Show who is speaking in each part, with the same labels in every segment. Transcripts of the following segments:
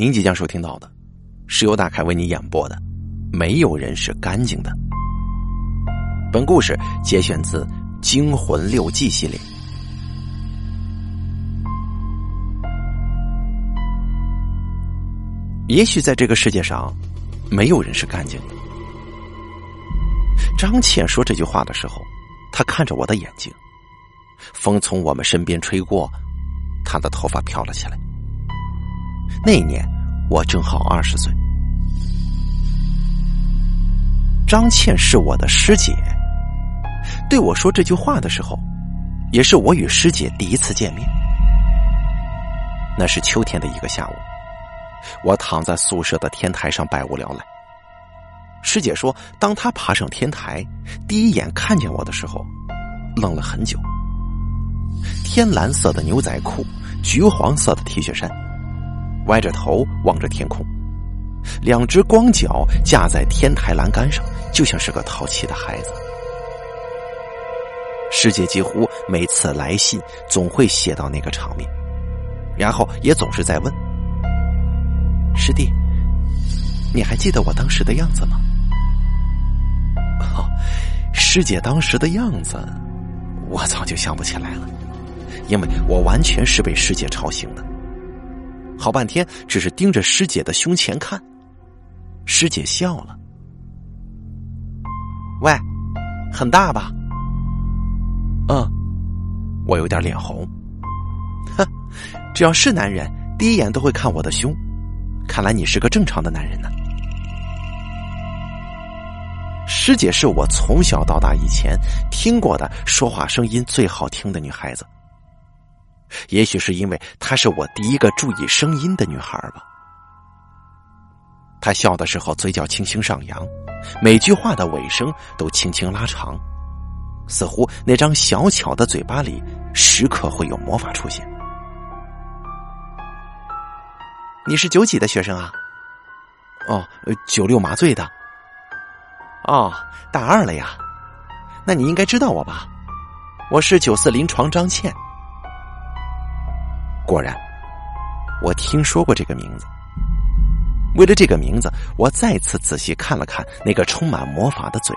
Speaker 1: 您即将收听到的，是由大凯为你演播的《没有人是干净的》。本故事节选自《惊魂六记》系列。也许在这个世界上，没有人是干净的。张倩说这句话的时候，她看着我的眼睛，风从我们身边吹过，她的头发飘了起来。那年，我正好二十岁。张倩是我的师姐，对我说这句话的时候，也是我与师姐第一次见面。那是秋天的一个下午，我躺在宿舍的天台上百无聊赖。师姐说，当她爬上天台，第一眼看见我的时候，愣了很久。天蓝色的牛仔裤，橘黄色的 T 恤衫。歪着头望着天空，两只光脚架在天台栏杆上，就像是个淘气的孩子。师姐几乎每次来信总会写到那个场面，然后也总是在问：“师弟，你还记得我当时的样子吗？”哦，师姐当时的样子，我早就想不起来了，因为我完全是被师姐吵醒的。好半天，只是盯着师姐的胸前看。师姐笑了：“喂，很大吧？”“嗯。”我有点脸红。哼，只要是男人，第一眼都会看我的胸。看来你是个正常的男人呢。师姐是我从小到大以前听过的说话声音最好听的女孩子。也许是因为她是我第一个注意声音的女孩吧。她笑的时候嘴角轻轻上扬，每句话的尾声都轻轻拉长，似乎那张小巧的嘴巴里时刻会有魔法出现。你是九几的学生啊？哦，九六麻醉的。哦，大二了呀？那你应该知道我吧？我是九四临床张倩。果然，我听说过这个名字。为了这个名字，我再次仔细看了看那个充满魔法的嘴。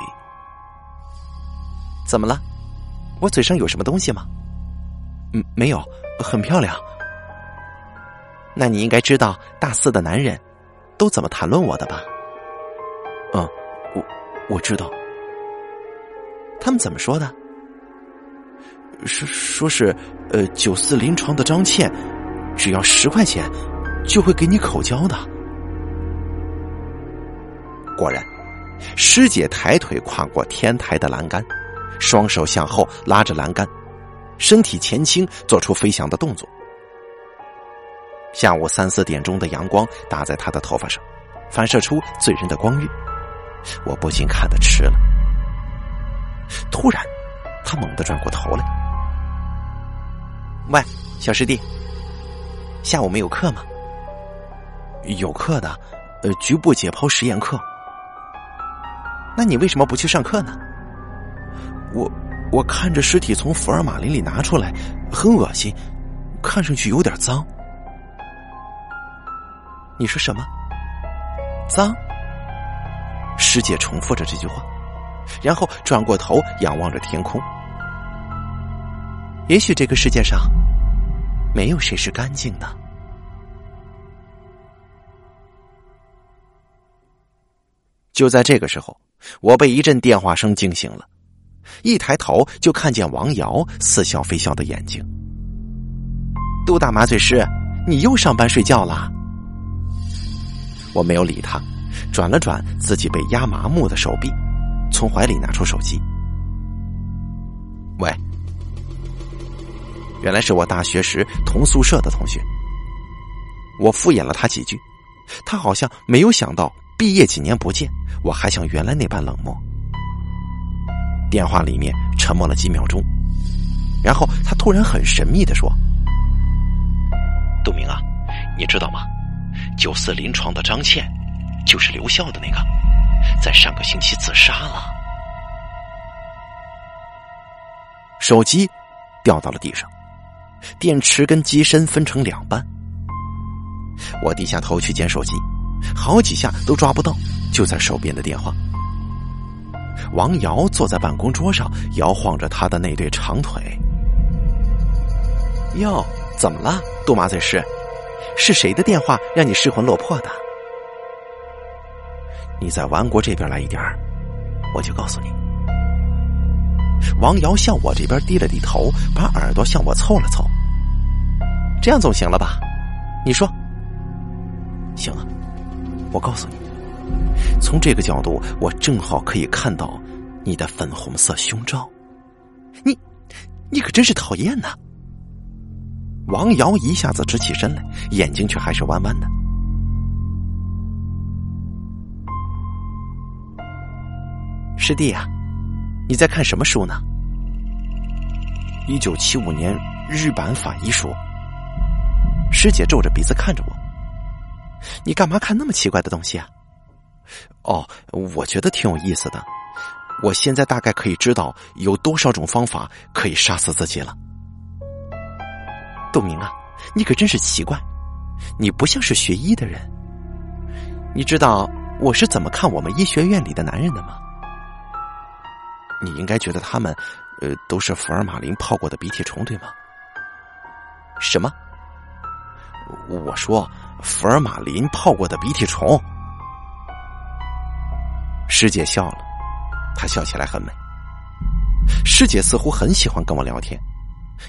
Speaker 1: 怎么了？我嘴上有什么东西吗？嗯，没有，很漂亮。那你应该知道大四的男人都怎么谈论我的吧？嗯，我我知道。他们怎么说的？说说是，呃，九四临床的张倩，只要十块钱，就会给你口交的。果然，师姐抬腿跨过天台的栏杆，双手向后拉着栏杆，身体前倾，做出飞翔的动作。下午三四点钟的阳光打在她的头发上，反射出醉人的光晕，我不禁看得痴了。突然，她猛地转过头来。喂，小师弟，下午没有课吗？有课的，呃，局部解剖实验课。那你为什么不去上课呢？我我看着尸体从福尔马林里拿出来，很恶心，看上去有点脏。你说什么？脏？师姐重复着这句话，然后转过头仰望着天空。也许这个世界上没有谁是干净的。就在这个时候，我被一阵电话声惊醒了，一抬头就看见王瑶似笑非笑的眼睛。杜大麻醉师，你又上班睡觉了？我没有理他，转了转自己被压麻木的手臂，从怀里拿出手机。喂。原来是我大学时同宿舍的同学，我敷衍了他几句，他好像没有想到毕业几年不见，我还像原来那般冷漠。电话里面沉默了几秒钟，然后他突然很神秘的说：“杜明啊，你知道吗？九四临床的张倩，就是留校的那个，在上个星期自杀了。”手机掉到了地上。电池跟机身分成两半，我低下头去捡手机，好几下都抓不到，就在手边的电话。王瑶坐在办公桌上，摇晃着他的那对长腿。哟，怎么了，杜麻醉师？是谁的电话让你失魂落魄的？你在王国这边来一点我就告诉你。王瑶向我这边低了低头，把耳朵向我凑了凑。这样总行了吧？你说。行了，我告诉你，从这个角度，我正好可以看到你的粉红色胸罩。你，你可真是讨厌呐！王瑶一下子直起身来，眼睛却还是弯弯的。师弟啊，你在看什么书呢？一九七五年日版法医书。师姐皱着鼻子看着我。你干嘛看那么奇怪的东西啊？哦，我觉得挺有意思的。我现在大概可以知道有多少种方法可以杀死自己了。杜明啊，你可真是奇怪，你不像是学医的人。你知道我是怎么看我们医学院里的男人的吗？你应该觉得他们，呃，都是福尔马林泡过的鼻涕虫，对吗？什么？我说。福尔马林泡过的鼻涕虫，师姐笑了，她笑起来很美。师姐似乎很喜欢跟我聊天，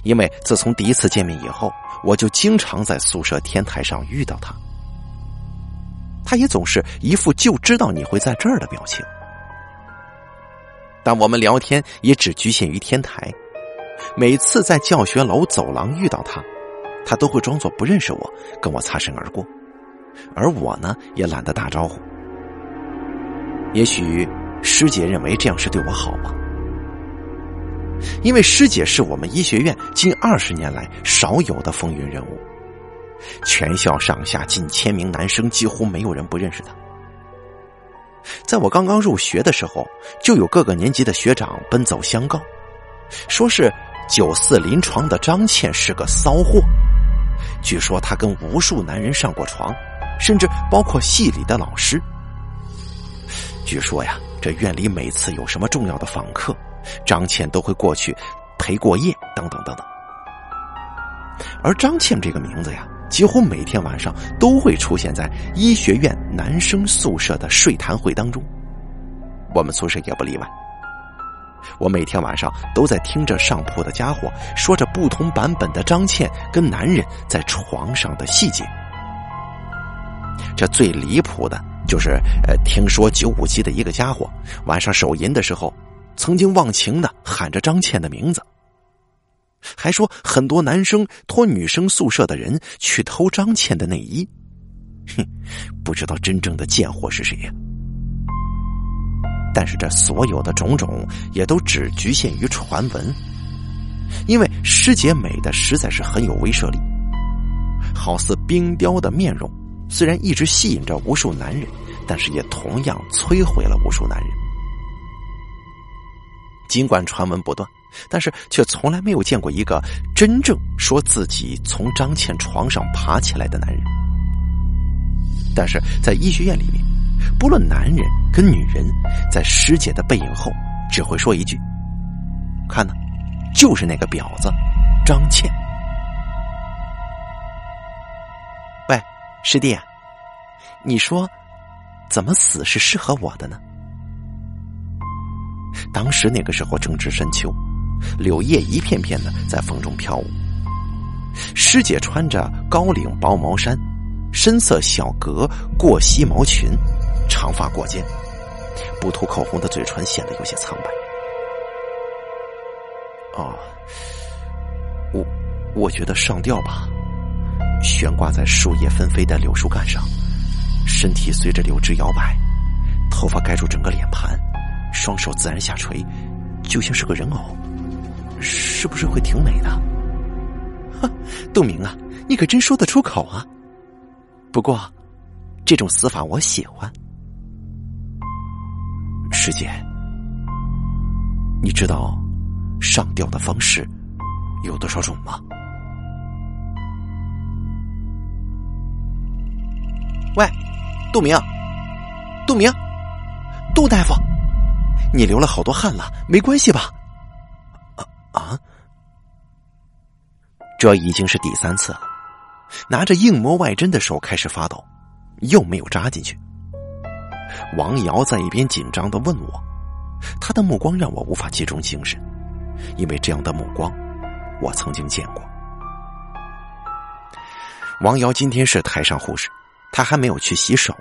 Speaker 1: 因为自从第一次见面以后，我就经常在宿舍天台上遇到她。她也总是一副就知道你会在这儿的表情。但我们聊天也只局限于天台，每次在教学楼走廊遇到他。他都会装作不认识我，跟我擦身而过，而我呢，也懒得打招呼。也许师姐认为这样是对我好吧？因为师姐是我们医学院近二十年来少有的风云人物，全校上下近千名男生几乎没有人不认识她。在我刚刚入学的时候，就有各个年级的学长奔走相告，说是九四临床的张倩是个骚货。据说她跟无数男人上过床，甚至包括系里的老师。据说呀，这院里每次有什么重要的访客，张倩都会过去陪过夜，等等等等。而张倩这个名字呀，几乎每天晚上都会出现在医学院男生宿舍的睡谈会当中，我们宿舍也不例外。我每天晚上都在听着上铺的家伙说着不同版本的张倩跟男人在床上的细节。这最离谱的就是，呃，听说九五级的一个家伙晚上手淫的时候，曾经忘情的喊着张倩的名字，还说很多男生托女生宿舍的人去偷张倩的内衣。哼，不知道真正的贱货是谁呀？但是这所有的种种也都只局限于传闻，因为师姐美的实在是很有威慑力，好似冰雕的面容，虽然一直吸引着无数男人，但是也同样摧毁了无数男人。尽管传闻不断，但是却从来没有见过一个真正说自己从张倩床上爬起来的男人。但是在医学院里面。不论男人跟女人，在师姐的背影后，只会说一句：“看呢，就是那个婊子张倩。”喂，师弟，你说怎么死是适合我的呢？当时那个时候正值深秋，柳叶一片片的在风中飘舞。师姐穿着高领薄毛衫，深色小格过膝毛裙。长发过肩，不涂口红的嘴唇显得有些苍白。哦，我我觉得上吊吧，悬挂在树叶纷飞的柳树干上，身体随着柳枝摇摆，头发盖住整个脸盘，双手自然下垂，就像是个人偶，是不是会挺美的？哈，杜明啊，你可真说得出口啊！不过，这种死法我喜欢。师姐，你知道上吊的方式有多少种吗？喂，杜明，杜明，杜大夫，你流了好多汗了，没关系吧？啊！这已经是第三次了，拿着硬膜外针的手开始发抖，又没有扎进去。王瑶在一边紧张的问我，他的目光让我无法集中精神，因为这样的目光我曾经见过。王瑶今天是台上护士，她还没有去洗手，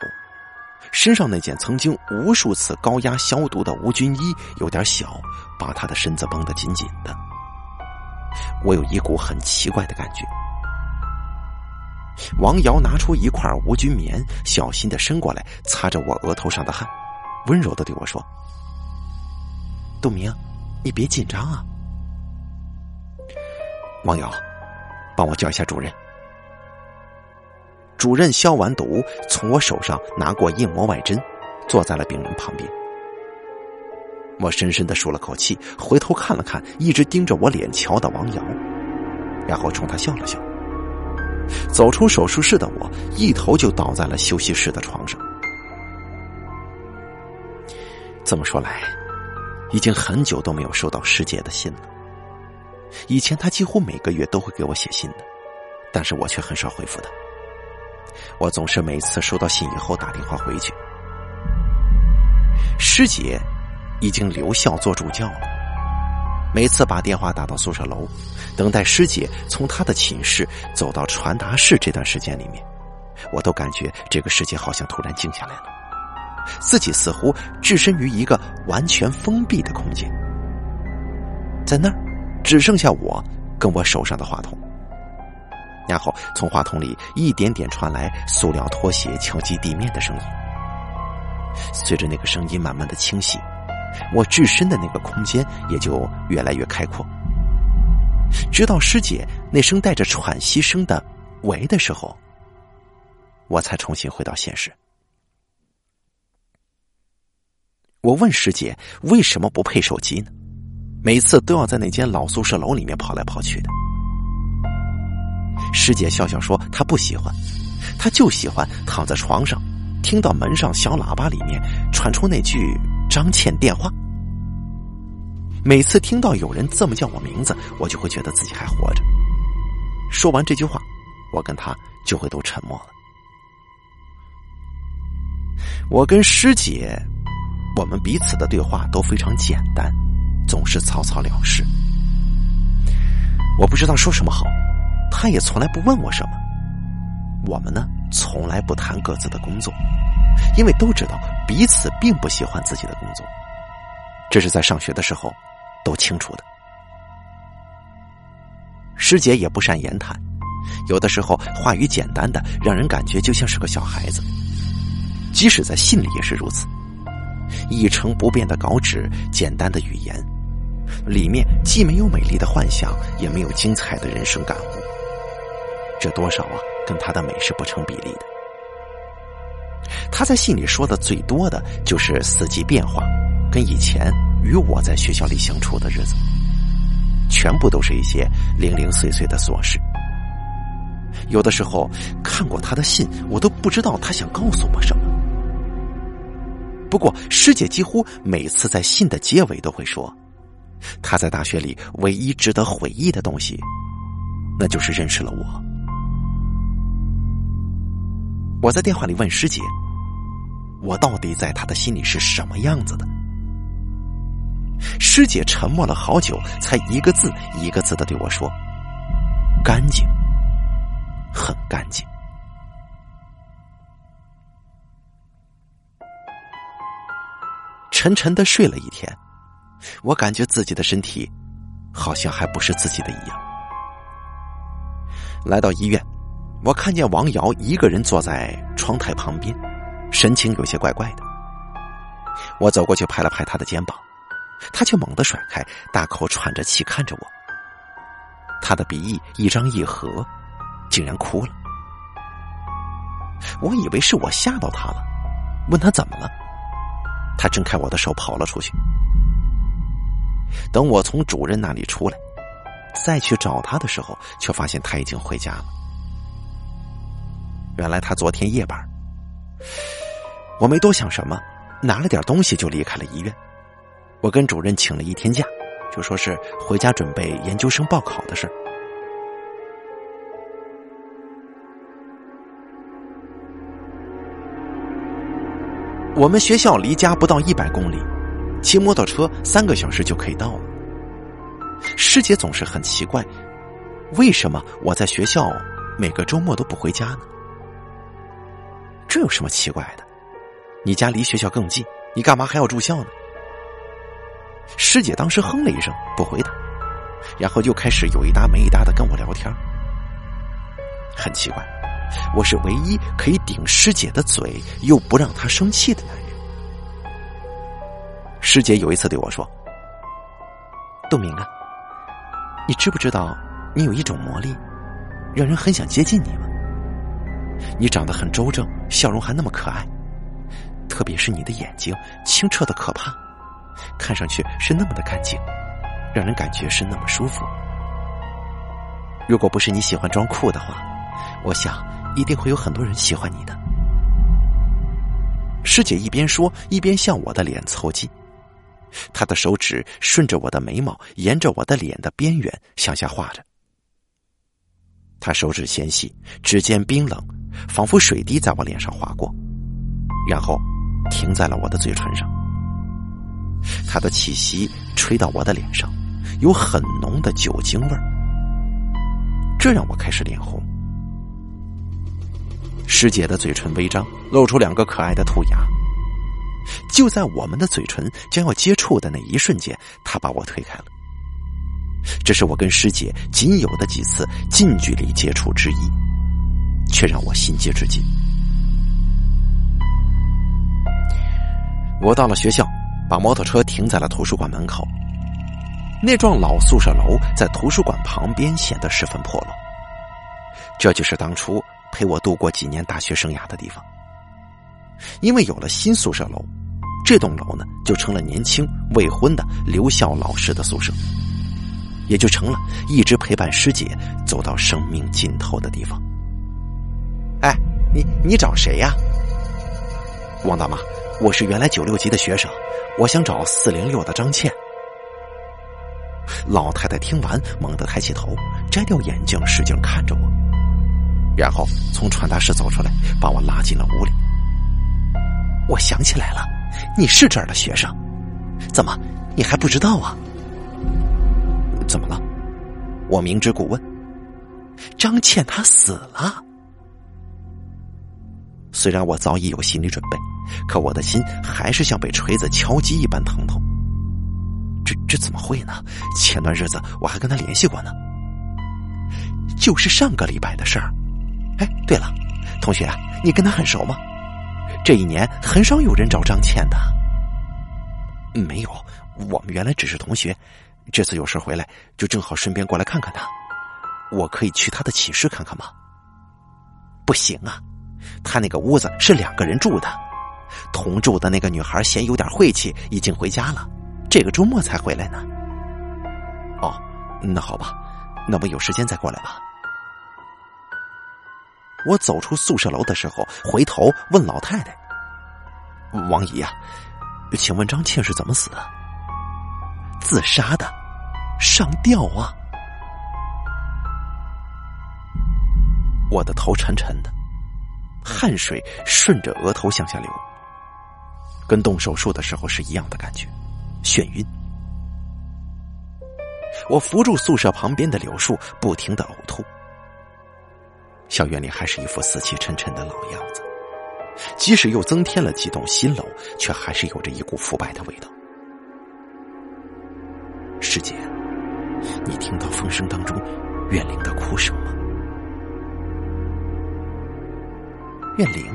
Speaker 1: 身上那件曾经无数次高压消毒的无菌衣有点小，把他的身子绷得紧紧的。我有一股很奇怪的感觉。王瑶拿出一块无菌棉，小心的伸过来，擦着我额头上的汗，温柔的对我说：“杜明，你别紧张啊。”王瑶，帮我叫一下主任。主任消完毒，从我手上拿过硬膜外针，坐在了病人旁边。我深深的舒了口气，回头看了看一直盯着我脸瞧的王瑶，然后冲他笑了笑。走出手术室的我，一头就倒在了休息室的床上。这么说来，已经很久都没有收到师姐的信了。以前她几乎每个月都会给我写信的，但是我却很少回复她。我总是每次收到信以后打电话回去。师姐已经留校做助教了。每次把电话打到宿舍楼，等待师姐从她的寝室走到传达室这段时间里面，我都感觉这个世界好像突然静下来了，自己似乎置身于一个完全封闭的空间，在那儿只剩下我跟我手上的话筒，然后从话筒里一点点传来塑料拖鞋敲击地面的声音，随着那个声音慢慢的清晰。我置身的那个空间也就越来越开阔，直到师姐那声带着喘息声的“喂”的时候，我才重新回到现实。我问师姐为什么不配手机呢？每次都要在那间老宿舍楼里面跑来跑去的。师姐笑笑说：“她不喜欢，她就喜欢躺在床上，听到门上小喇叭里面传出那句。”张倩电话。每次听到有人这么叫我名字，我就会觉得自己还活着。说完这句话，我跟他就会都沉默了。我跟师姐，我们彼此的对话都非常简单，总是草草了事。我不知道说什么好，他也从来不问我什么。我们呢，从来不谈各自的工作。因为都知道彼此并不喜欢自己的工作，这是在上学的时候都清楚的。师姐也不善言谈，有的时候话语简单的，让人感觉就像是个小孩子。即使在信里也是如此，一成不变的稿纸，简单的语言，里面既没有美丽的幻想，也没有精彩的人生感悟。这多少啊，跟他的美是不成比例的。他在信里说的最多的就是四季变化，跟以前与我在学校里相处的日子，全部都是一些零零碎碎的琐事。有的时候看过他的信，我都不知道他想告诉我什么。不过师姐几乎每次在信的结尾都会说，他在大学里唯一值得回忆的东西，那就是认识了我。我在电话里问师姐。我到底在他的心里是什么样子的？师姐沉默了好久，才一个字一个字的对我说：“干净，很干净。”沉沉的睡了一天，我感觉自己的身体好像还不是自己的一样。来到医院，我看见王瑶一个人坐在窗台旁边。神情有些怪怪的，我走过去拍了拍他的肩膀，他却猛地甩开，大口喘着气看着我。他的鼻翼一张一合，竟然哭了。我以为是我吓到他了，问他怎么了，他挣开我的手跑了出去。等我从主任那里出来，再去找他的时候，却发现他已经回家了。原来他昨天夜班。我没多想什么，拿了点东西就离开了医院。我跟主任请了一天假，就说是回家准备研究生报考的事。我们学校离家不到一百公里，骑摩托车三个小时就可以到了。师姐总是很奇怪，为什么我在学校每个周末都不回家呢？这有什么奇怪的？你家离学校更近，你干嘛还要住校呢？师姐当时哼了一声，不回答，然后又开始有一搭没一搭的跟我聊天。很奇怪，我是唯一可以顶师姐的嘴又不让她生气的男人。师姐有一次对我说：“杜明啊。”你知不知道，你有一种魔力，让人很想接近你吗？你长得很周正，笑容还那么可爱，特别是你的眼睛清澈的可怕，看上去是那么的干净，让人感觉是那么舒服。如果不是你喜欢装酷的话，我想一定会有很多人喜欢你的。师姐一边说，一边向我的脸凑近。她的手指顺着我的眉毛，沿着我的脸的边缘向下画着。她手指纤细，指尖冰冷，仿佛水滴在我脸上划过，然后停在了我的嘴唇上。他的气息吹到我的脸上，有很浓的酒精味儿，这让我开始脸红。师姐的嘴唇微张，露出两个可爱的兔牙。就在我们的嘴唇将要接触的那一瞬间，他把我推开了。这是我跟师姐仅有的几次近距离接触之一，却让我心结至今。我到了学校，把摩托车停在了图书馆门口。那幢老宿舍楼在图书馆旁边，显得十分破落。这就是当初陪我度过几年大学生涯的地方。因为有了新宿舍楼，这栋楼呢就成了年轻未婚的留校老师的宿舍，也就成了一直陪伴师姐走到生命尽头的地方。哎，你你找谁呀？王大妈，我是原来九六级的学生，我想找四零六的张倩。老太太听完，猛地抬起头，摘掉眼镜，使劲看着我，然后从传达室走出来，把我拉进了屋里。我想起来了，你是这儿的学生，怎么你还不知道啊？怎么了？我明知故问。张倩她死了。虽然我早已有心理准备，可我的心还是像被锤子敲击一般疼痛。这这怎么会呢？前段日子我还跟他联系过呢。就是上个礼拜的事儿。哎，对了，同学，你跟他很熟吗？这一年很少有人找张倩的，没有。我们原来只是同学，这次有事回来，就正好顺便过来看看他。我可以去他的寝室看看吗？不行啊，他那个屋子是两个人住的，同住的那个女孩嫌有点晦气，已经回家了，这个周末才回来呢。哦，那好吧，那我有时间再过来吧。我走出宿舍楼的时候，回头问老太太：“王姨啊，请问张倩是怎么死的？自杀的，上吊啊！”我的头沉沉的，汗水顺着额头向下流，跟动手术的时候是一样的感觉，眩晕。我扶住宿舍旁边的柳树，不停的呕吐。校园里还是一副死气沉沉的老样子，即使又增添了几栋新楼，却还是有着一股腐败的味道。师姐，你听到风声当中怨灵的哭声吗？怨灵？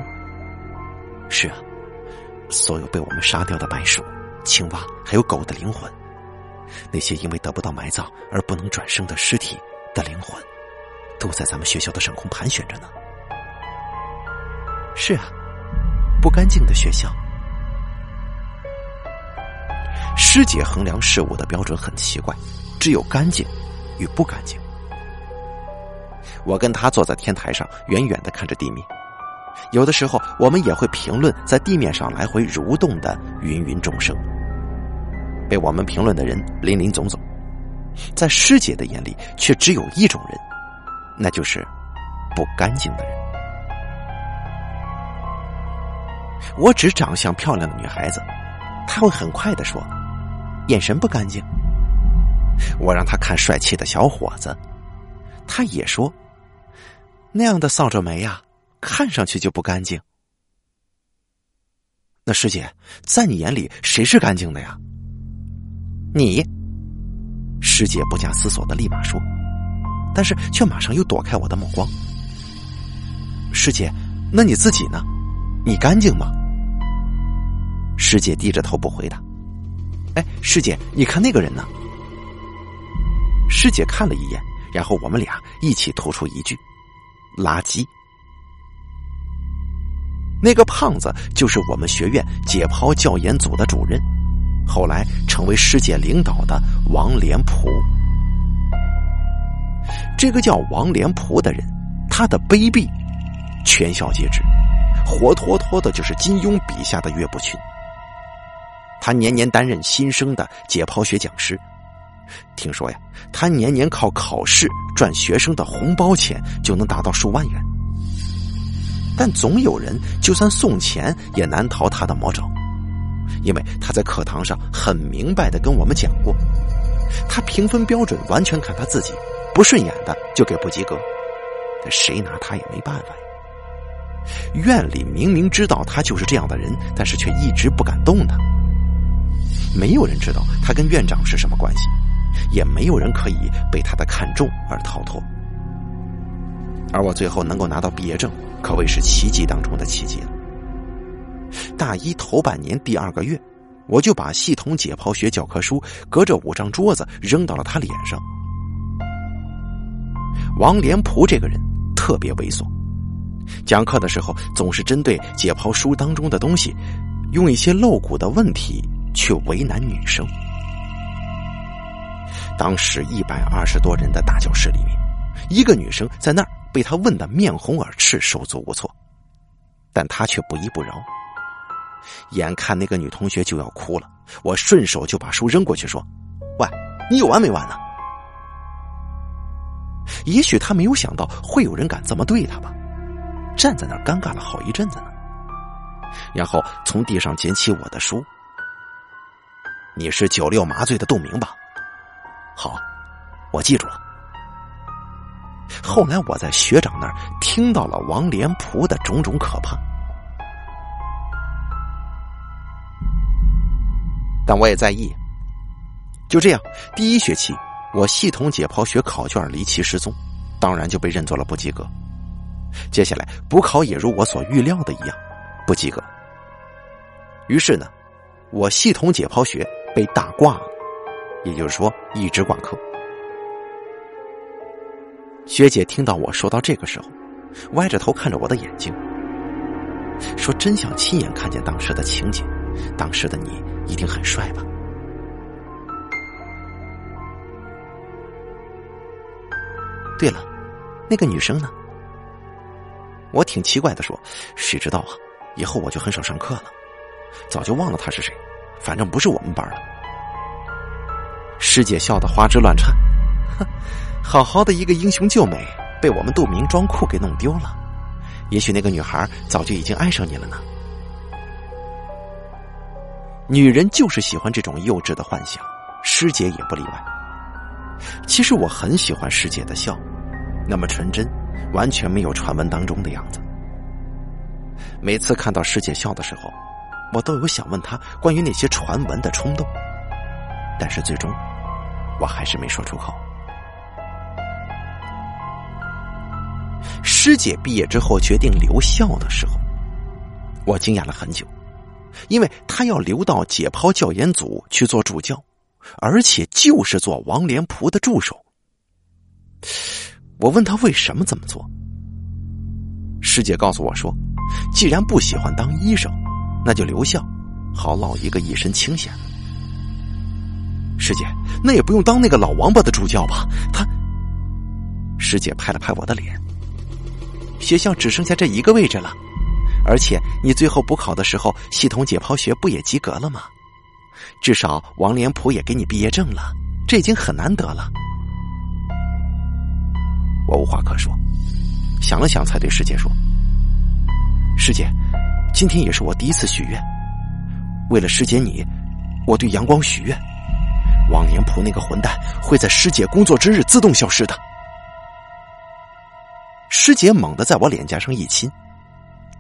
Speaker 1: 是啊，所有被我们杀掉的白鼠、青蛙还有狗的灵魂，那些因为得不到埋葬而不能转生的尸体的灵魂。都在咱们学校的上空盘旋着呢。是啊，不干净的学校。师姐衡量事物的标准很奇怪，只有干净与不干净。我跟他坐在天台上，远远的看着地面，有的时候，我们也会评论在地面上来回蠕动的芸芸众生。被我们评论的人林林总总，在师姐的眼里，却只有一种人，那就是不干净的人。我指长相漂亮的女孩子，她会很快的说：“眼神不干净。”我让她看帅气的小伙子，她也说：“那样的扫帚眉呀，看上去就不干净。”那师姐，在你眼里谁是干净的呀？你，师姐不假思索的立马说，但是却马上又躲开我的目光。师姐，那你自己呢？你干净吗？师姐低着头不回答。哎，师姐，你看那个人呢？师姐看了一眼，然后我们俩一起吐出一句：“垃圾。”那个胖子就是我们学院解剖教研组的主任。后来成为师姐领导的王连普，这个叫王连普的人，他的卑鄙，全校皆知，活脱脱的就是金庸笔下的岳不群。他年年担任新生的解剖学讲师，听说呀，他年年靠考试赚学生的红包钱就能达到数万元，但总有人就算送钱也难逃他的魔爪。因为他在课堂上很明白的跟我们讲过，他评分标准完全看他自己，不顺眼的就给不及格，谁拿他也没办法。院里明明知道他就是这样的人，但是却一直不敢动他。没有人知道他跟院长是什么关系，也没有人可以被他的看重而逃脱。而我最后能够拿到毕业证，可谓是奇迹当中的奇迹了。大一头半年第二个月，我就把系统解剖学教科书隔着五张桌子扔到了他脸上。王连普这个人特别猥琐，讲课的时候总是针对解剖书当中的东西，用一些露骨的问题去为难女生。当时一百二十多人的大教室里面，一个女生在那儿被他问得面红耳赤、手足无措，但他却不依不饶。眼看那个女同学就要哭了，我顺手就把书扔过去，说：“喂，你有完没完呢？”也许他没有想到会有人敢这么对他吧，站在那儿尴尬了好一阵子呢。然后从地上捡起我的书：“你是九六麻醉的杜明吧？好，我记住了。”后来我在学长那儿听到了王连普的种种可怕。但我也在意。就这样，第一学期我系统解剖学考卷离奇失踪，当然就被认作了不及格。接下来补考也如我所预料的一样，不及格。于是呢，我系统解剖学被大挂了，也就是说一直挂科。学姐听到我说到这个时候，歪着头看着我的眼睛，说：“真想亲眼看见当时的情景。”当时的你一定很帅吧？对了，那个女生呢？我挺奇怪的说：“谁知道啊？以后我就很少上课了，早就忘了她是谁，反正不是我们班了。”师姐笑得花枝乱颤，哼，好好的一个英雄救美，被我们杜明装酷给弄丢了。也许那个女孩早就已经爱上你了呢。女人就是喜欢这种幼稚的幻想，师姐也不例外。其实我很喜欢师姐的笑，那么纯真，完全没有传闻当中的样子。每次看到师姐笑的时候，我都有想问她关于那些传闻的冲动，但是最终，我还是没说出口。师姐毕业之后决定留校的时候，我惊讶了很久。因为她要留到解剖教研组去做助教，而且就是做王连普的助手。我问她为什么这么做，师姐告诉我说：“既然不喜欢当医生，那就留校，好落一个一身清闲。”师姐，那也不用当那个老王八的助教吧？他，师姐拍了拍我的脸，学校只剩下这一个位置了，而且你最后补考的时候，系统解剖学不也及格了吗？至少王连普也给你毕业证了，这已经很难得了。我无话可说，想了想，才对师姐说：“师姐，今天也是我第一次许愿，为了师姐你，我对阳光许愿，王连普那个混蛋会在师姐工作之日自动消失的。”师姐猛地在我脸颊上一亲：“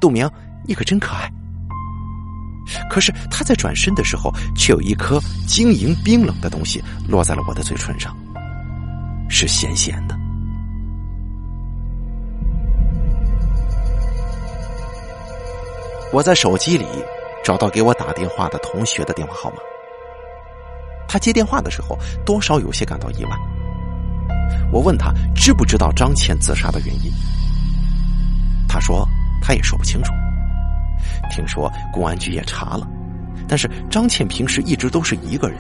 Speaker 1: 杜明，你可真可爱。”可是他在转身的时候，却有一颗晶莹冰冷的东西落在了我的嘴唇上，是咸咸的。我在手机里找到给我打电话的同学的电话号码。他接电话的时候，多少有些感到意外。我问他知不知道张倩自杀的原因，他说他也说不清楚。听说公安局也查了，但是张倩平时一直都是一个人，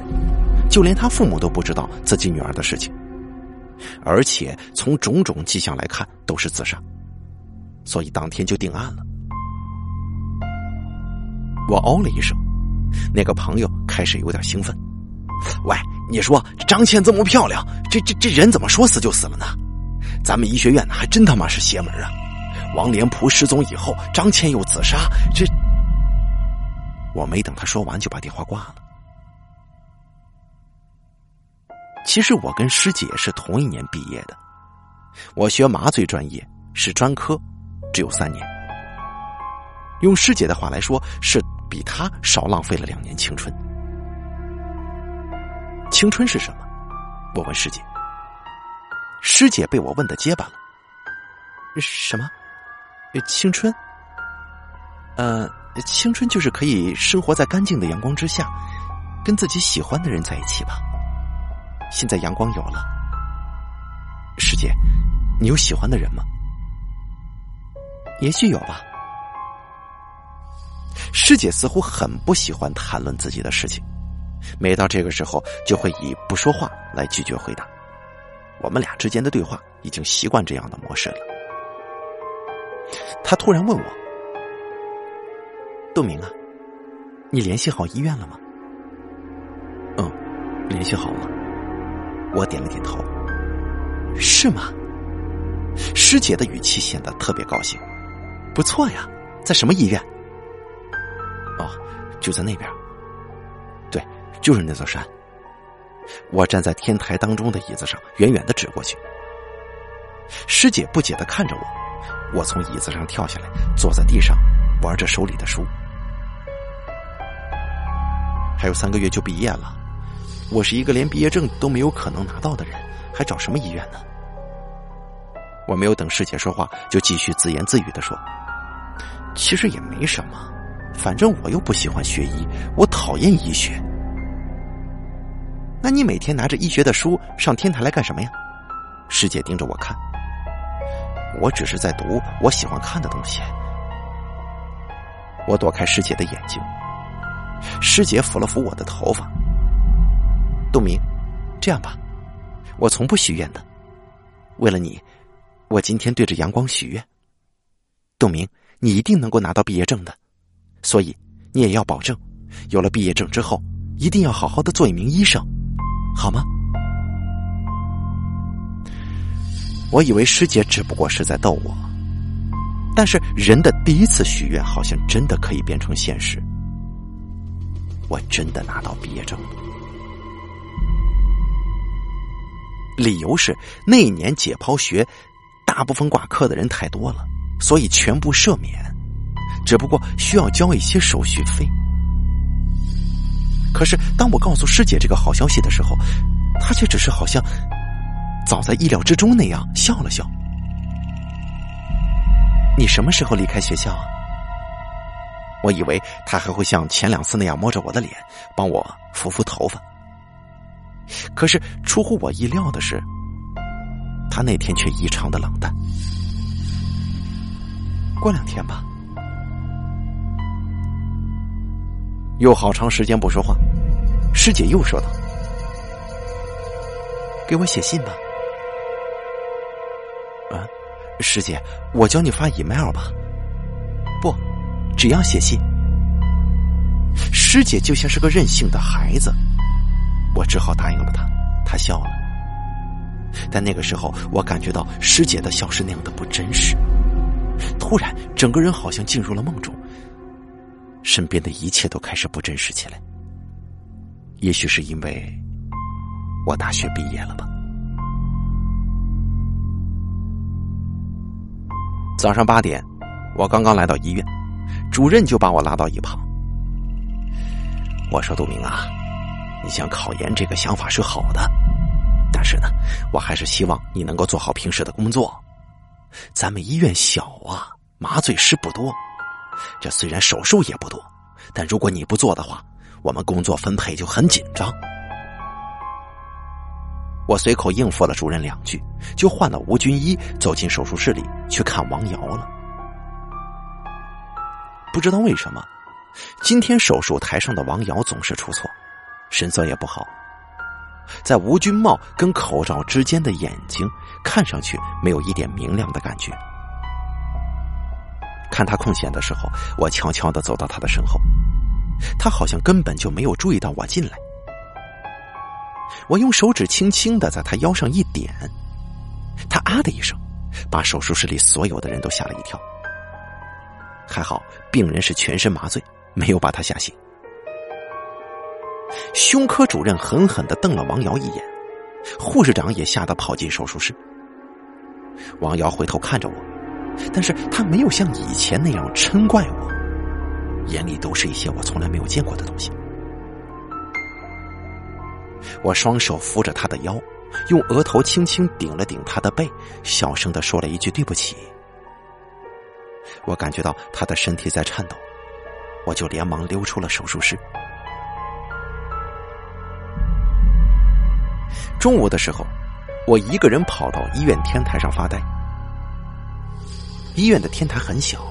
Speaker 1: 就连他父母都不知道自己女儿的事情，而且从种种迹象来看都是自杀，所以当天就定案了。我哦了一声，那个朋友开始有点兴奋。喂，你说张倩这么漂亮，这这这人怎么说死就死了呢？咱们医学院还真他妈是邪门啊！王连普失踪以后，张倩又自杀，这……我没等他说完就把电话挂了。其实我跟师姐是同一年毕业的，我学麻醉专业是专科，只有三年。用师姐的话来说，是比他少浪费了两年青春。青春是什么？我问师姐。师姐被我问的结巴了。什么？青春？呃，青春就是可以生活在干净的阳光之下，跟自己喜欢的人在一起吧。现在阳光有了，师姐，你有喜欢的人吗？也许有吧。师姐似乎很不喜欢谈论自己的事情。每到这个时候，就会以不说话来拒绝回答。我们俩之间的对话已经习惯这样的模式了。他突然问我：“杜明啊，你联系好医院了吗？”“嗯，联系好了。”我点了点头。“是吗？”师姐的语气显得特别高兴。“不错呀，在什么医院？”“哦，就在那边。”就是那座山。我站在天台当中的椅子上，远远的指过去。师姐不解的看着我，我从椅子上跳下来，坐在地上，玩着手里的书。还有三个月就毕业了，我是一个连毕业证都没有可能拿到的人，还找什么医院呢？我没有等师姐说话，就继续自言自语的说：“其实也没什么，反正我又不喜欢学医，我讨厌医学。”那你每天拿着医学的书上天台来干什么呀？师姐盯着我看，我只是在读我喜欢看的东西。我躲开师姐的眼睛，师姐抚了抚我的头发。杜明，这样吧，我从不许愿的，为了你，我今天对着阳光许愿。杜明，你一定能够拿到毕业证的，所以你也要保证，有了毕业证之后，一定要好好的做一名医生。好吗？我以为师姐只不过是在逗我，但是人的第一次许愿好像真的可以变成现实。我真的拿到毕业证，理由是那一年解剖学大部分挂科的人太多了，所以全部赦免，只不过需要交一些手续费。可是，当我告诉师姐这个好消息的时候，她却只是好像早在意料之中那样笑了笑。你什么时候离开学校啊？我以为他还会像前两次那样摸着我的脸，帮我抚抚头发。可是出乎我意料的是，他那天却异常的冷淡。过两天吧。又好长时间不说话，师姐又说道：“给我写信吧。”啊，师姐，我教你发 email 吧。不，只要写信。师姐就像是个任性的孩子，我只好答应了她。她笑了，但那个时候我感觉到师姐的笑是那样的不真实。突然，整个人好像进入了梦中，身边的一切都开始不真实起来。也许是因为我大学毕业了吧。早上八点，我刚刚来到医院，主任就把我拉到一旁。我说：“杜明啊，你想考研这个想法是好的，但是呢，我还是希望你能够做好平时的工作。咱们医院小啊，麻醉师不多，这虽然手术也不多，但如果你不做的话，我们工作分配就很紧张。”我随口应付了主任两句，就换了吴军医走进手术室里去看王瑶了。不知道为什么。今天手术台上的王瑶总是出错，神色也不好。在吴军帽跟口罩之间的眼睛，看上去没有一点明亮的感觉。看他空闲的时候，我悄悄的走到他的身后，他好像根本就没有注意到我进来。我用手指轻轻的在他腰上一点，他啊的一声，把手术室里所有的人都吓了一跳。还好，病人是全身麻醉。没有把他吓醒。胸科主任狠狠的瞪了王瑶一眼，护士长也吓得跑进手术室。王瑶回头看着我，但是他没有像以前那样嗔怪我，眼里都是一些我从来没有见过的东西。我双手扶着他的腰，用额头轻轻顶了顶他的背，小声的说了一句对不起。我感觉到他的身体在颤抖。我就连忙溜出了手术室。中午的时候，我一个人跑到医院天台上发呆。医院的天台很小，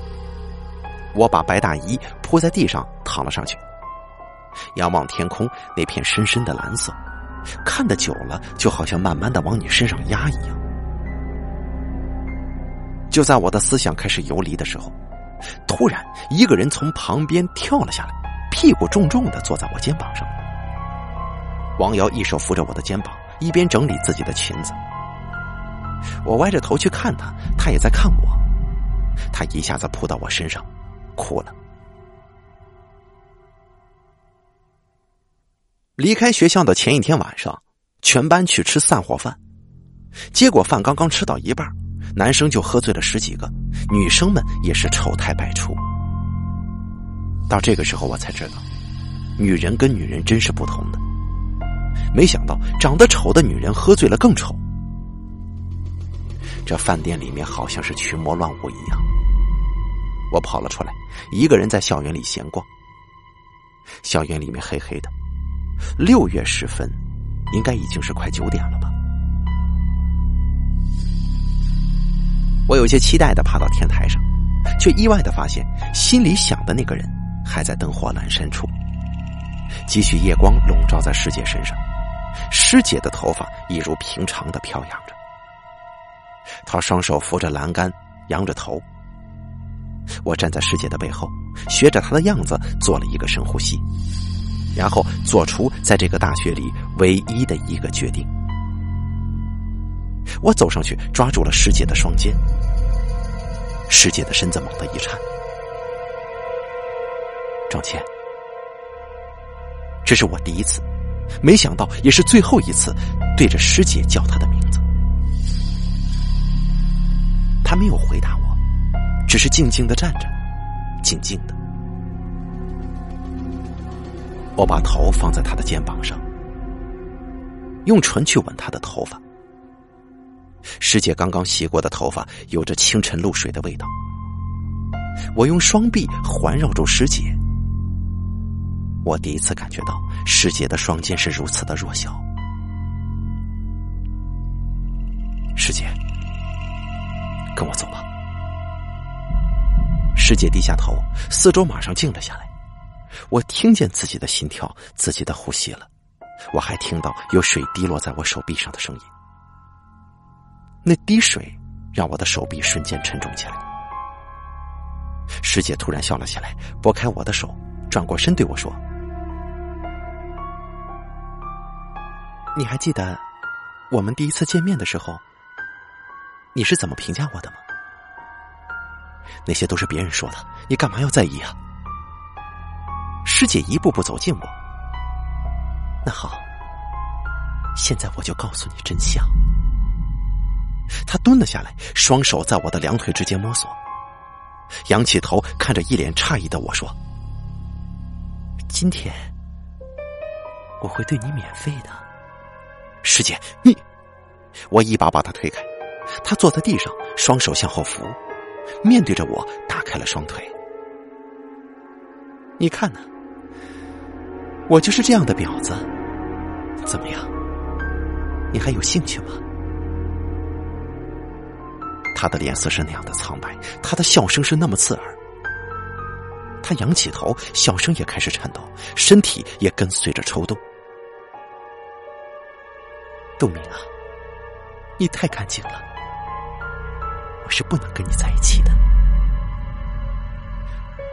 Speaker 1: 我把白大衣铺在地上躺了上去，仰望天空那片深深的蓝色，看得久了就好像慢慢的往你身上压一样。就在我的思想开始游离的时候。突然，一个人从旁边跳了下来，屁股重重的坐在我肩膀上。王瑶一手扶着我的肩膀，一边整理自己的裙子。我歪着头去看他，他也在看我。他一下子扑到我身上，哭了。离开学校的前一天晚上，全班去吃散伙饭，结果饭刚刚吃到一半。男生就喝醉了十几个，女生们也是丑态百出。到这个时候，我才知道，女人跟女人真是不同的。没想到长得丑的女人喝醉了更丑。这饭店里面好像是群魔乱舞一样。我跑了出来，一个人在校园里闲逛。校园里面黑黑的，六月时分，应该已经是快九点了吧。我有些期待的爬到天台上，却意外的发现，心里想的那个人还在灯火阑珊处。几许夜光笼罩在师姐身上，师姐的头发一如平常的飘扬他。双手扶着栏杆，仰着头。我站在师姐的背后，学着她的样子做了一个深呼吸，然后做出在这个大学里唯一的一个决定。我走上去，抓住了师姐的双肩。师姐的身子猛地一颤。张倩，这是我第一次，没想到也是最后一次，对着师姐叫她的名字。他没有回答我，只是静静的站着，静静的。我把头放在他的肩膀上，用唇去吻他的头发。师姐刚刚洗过的头发有着清晨露水的味道。我用双臂环绕住师姐，我第一次感觉到师姐的双肩是如此的弱小。师姐，跟我走吧。师姐低下头，四周马上静了下来。我听见自己的心跳，自己的呼吸了。我还听到有水滴落在我手臂上的声音。那滴水让我的手臂瞬间沉重起来。师姐突然笑了起来，拨开我的手，转过身对我说：“你还记得我们第一次见面的时候，你是怎么评价我的吗？那些都是别人说的，你干嘛要在意啊？”师姐一步步走近我。那好，现在我就告诉你真相。他蹲了下来，双手在我的两腿之间摸索。仰起头看着一脸诧异的我说：“今天我会对你免费的，师姐，你……”我一把把他推开，他坐在地上，双手向后扶，面对着我，打开了双腿。你看呢？我就是这样的婊子，怎么样？你还有兴趣吗？他的脸色是那样的苍白，他的笑声是那么刺耳。他仰起头，笑声也开始颤抖，身体也跟随着抽动。杜明啊，你太干净了，我是不能跟你在一起的。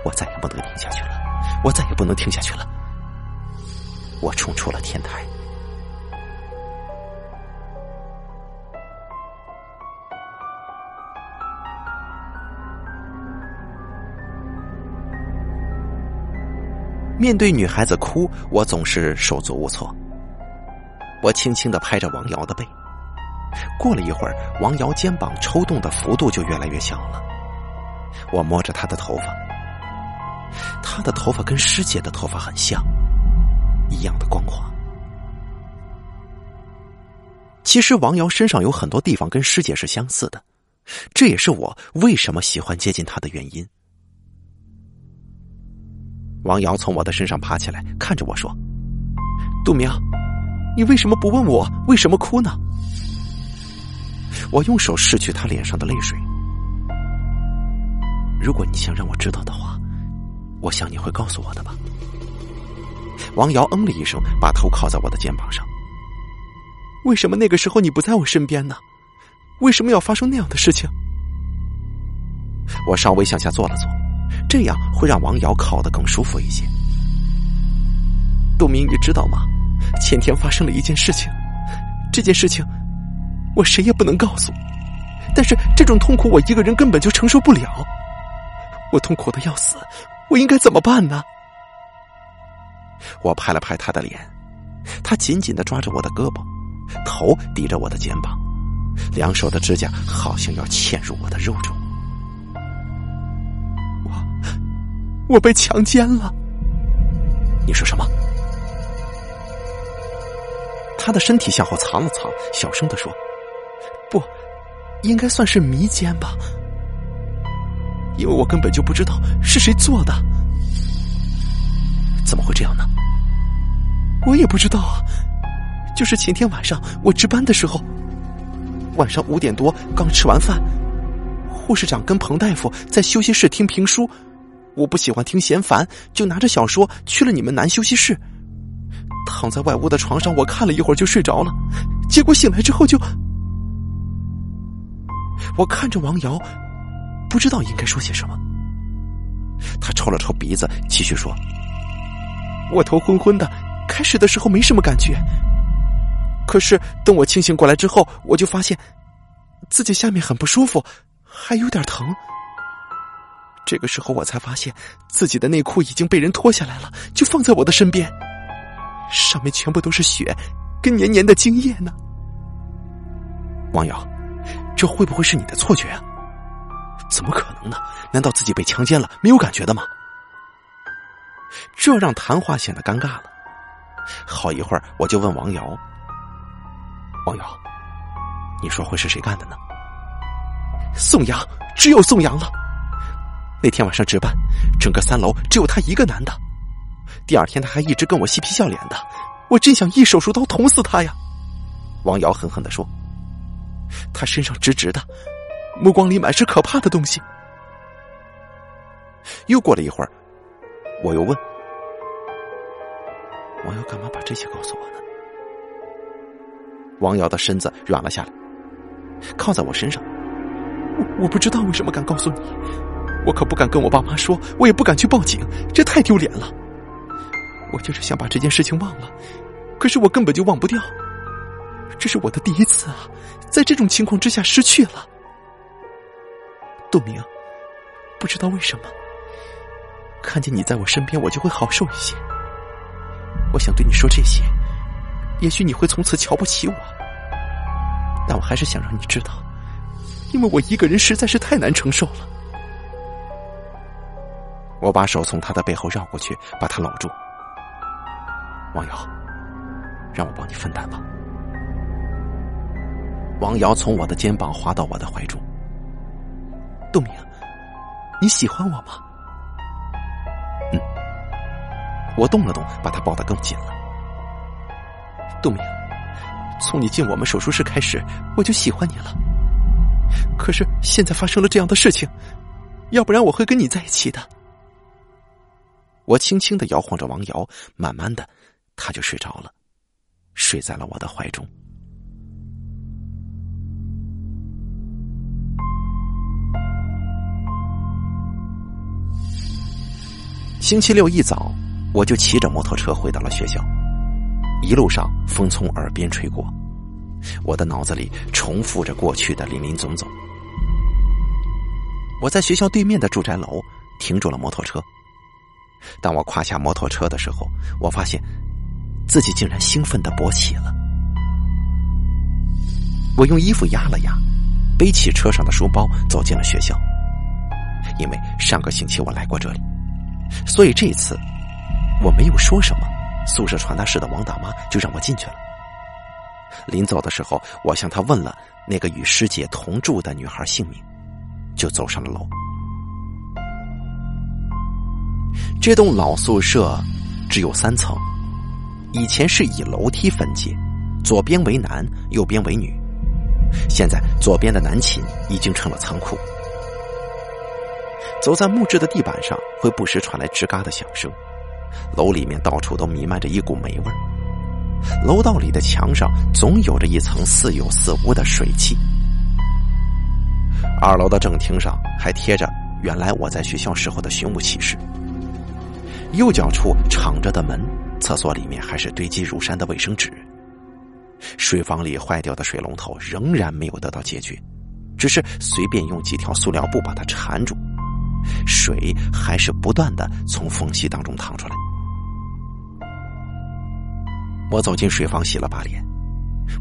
Speaker 1: 我再也不能听下去了，我再也不能听下去了。我冲出了天台。面对女孩子哭，我总是手足无措。我轻轻的拍着王瑶的背，过了一会儿，王瑶肩膀抽动的幅度就越来越小了。我摸着她的头发，她的头发跟师姐的头发很像，一样的光滑。其实王瑶身上有很多地方跟师姐是相似的，这也是我为什么喜欢接近她的原因。王瑶从我的身上爬起来，看着我说：“杜明，你为什么不问我为什么哭呢？”我用手拭去他脸上的泪水。如果你想让我知道的话，我想你会告诉我的吧。王瑶嗯了一声，把头靠在我的肩膀上。为什么那个时候你不在我身边呢？为什么要发生那样的事情？我稍微向下坐了坐。这样会让王瑶靠得更舒服一些。杜明，你知道吗？前天发生了一件事情，这件事情我谁也不能告诉。但是这种痛苦我一个人根本就承受不了，我痛苦的要死，我应该怎么办呢？我拍了拍他的脸，他紧紧的抓着我的胳膊，头抵着我的肩膀，两手的指甲好像要嵌入我的肉中。我我被强奸了！你说什么？他的身体向后藏了藏，小声的说：“不，应该算是迷奸吧，因为我根本就不知道是谁做的。怎么会这样呢？我也不知道啊。就是前天晚上我值班的时候，晚上五点多刚吃完饭，护士长跟彭大夫在休息室听评书。”我不喜欢听嫌烦，就拿着小说去了你们男休息室，躺在外屋的床上，我看了一会儿就睡着了，结果醒来之后就……我看着王瑶，不知道应该说些什么。他抽了抽鼻子，继续说：“我头昏昏的，开始的时候没什么感觉，可是等我清醒过来之后，我就发现自己下面很不舒服，还有点疼。”这个时候我才发现，自己的内裤已经被人脱下来了，就放在我的身边，上面全部都是血，跟黏黏的精液呢。王瑶，这会不会是你的错觉啊？怎么可能呢？难道自己被强奸了没有感觉的吗？这让谈话显得尴尬了。好一会儿，我就问王瑶：“王瑶，你说会是谁干的呢？”宋阳，只有宋阳了。那天晚上值班，整个三楼只有他一个男的。第二天他还一直跟我嬉皮笑脸的，我真想一手术刀捅死他呀！王瑶狠狠的说：“他身上直直的，目光里满是可怕的东西。”又过了一会儿，我又问：“王瑶干嘛把这些告诉我呢？”王瑶的身子软了下来，靠在我身上。我我不知道为什么敢告诉你。我可不敢跟我爸妈说，我也不敢去报警，这太丢脸了。我就是想把这件事情忘了，可是我根本就忘不掉。这是我的第一次啊，在这种情况之下失去了。杜明，不知道为什么，看见你在我身边，我就会好受一些。我想对你说这些，也许你会从此瞧不起我，但我还是想让你知道，因为我一个人实在是太难承受了。我把手从他的背后绕过去，把他搂住。王瑶，让我帮你分担吧。王瑶从我的肩膀滑到我的怀中。杜明，你喜欢我吗？嗯。我动了动，把他抱得更紧了。杜明，从你进我们手术室开始，我就喜欢你了。可是现在发生了这样的事情，要不然我会跟你在一起的。我轻轻的摇晃着王瑶，慢慢的，他就睡着了，睡在了我的怀中。星期六一早，我就骑着摩托车回到了学校，一路上风从耳边吹过，我的脑子里重复着过去的林林总总。我在学校对面的住宅楼停住了摩托车。当我跨下摩托车的时候，我发现自己竟然兴奋的勃起了。我用衣服压了压，背起车上的书包走进了学校。因为上个星期我来过这里，所以这次我没有说什么，宿舍传达室的王大妈就让我进去了。临走的时候，我向她问了那个与师姐同住的女孩姓名，就走上了楼。这栋老宿舍只有三层，以前是以楼梯分界，左边为男，右边为女。现在左边的男寝已经成了仓库。走在木质的地板上，会不时传来吱嘎的响声。楼里面到处都弥漫着一股霉味，楼道里的墙上总有着一层似有似无的水汽。二楼的正厅上还贴着原来我在学校时候的寻物启事。右脚处敞着的门，厕所里面还是堆积如山的卫生纸。水房里坏掉的水龙头仍然没有得到解决，只是随便用几条塑料布把它缠住，水还是不断的从缝隙当中淌出来。我走进水房洗了把脸，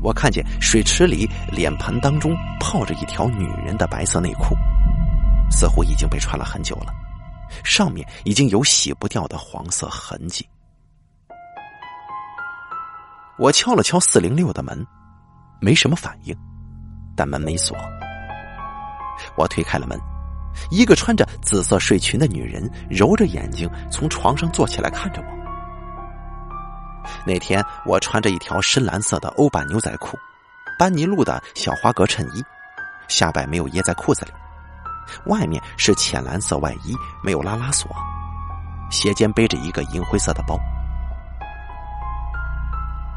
Speaker 1: 我看见水池里脸盆当中泡着一条女人的白色内裤，似乎已经被穿了很久了。上面已经有洗不掉的黄色痕迹。我敲了敲四零六的门，没什么反应，但门没锁。我推开了门，一个穿着紫色睡裙的女人揉着眼睛从床上坐起来看着我。那天我穿着一条深蓝色的欧版牛仔裤，班尼路的小花格衬衣，下摆没有掖在裤子里。外面是浅蓝色外衣，没有拉拉锁，斜肩背着一个银灰色的包。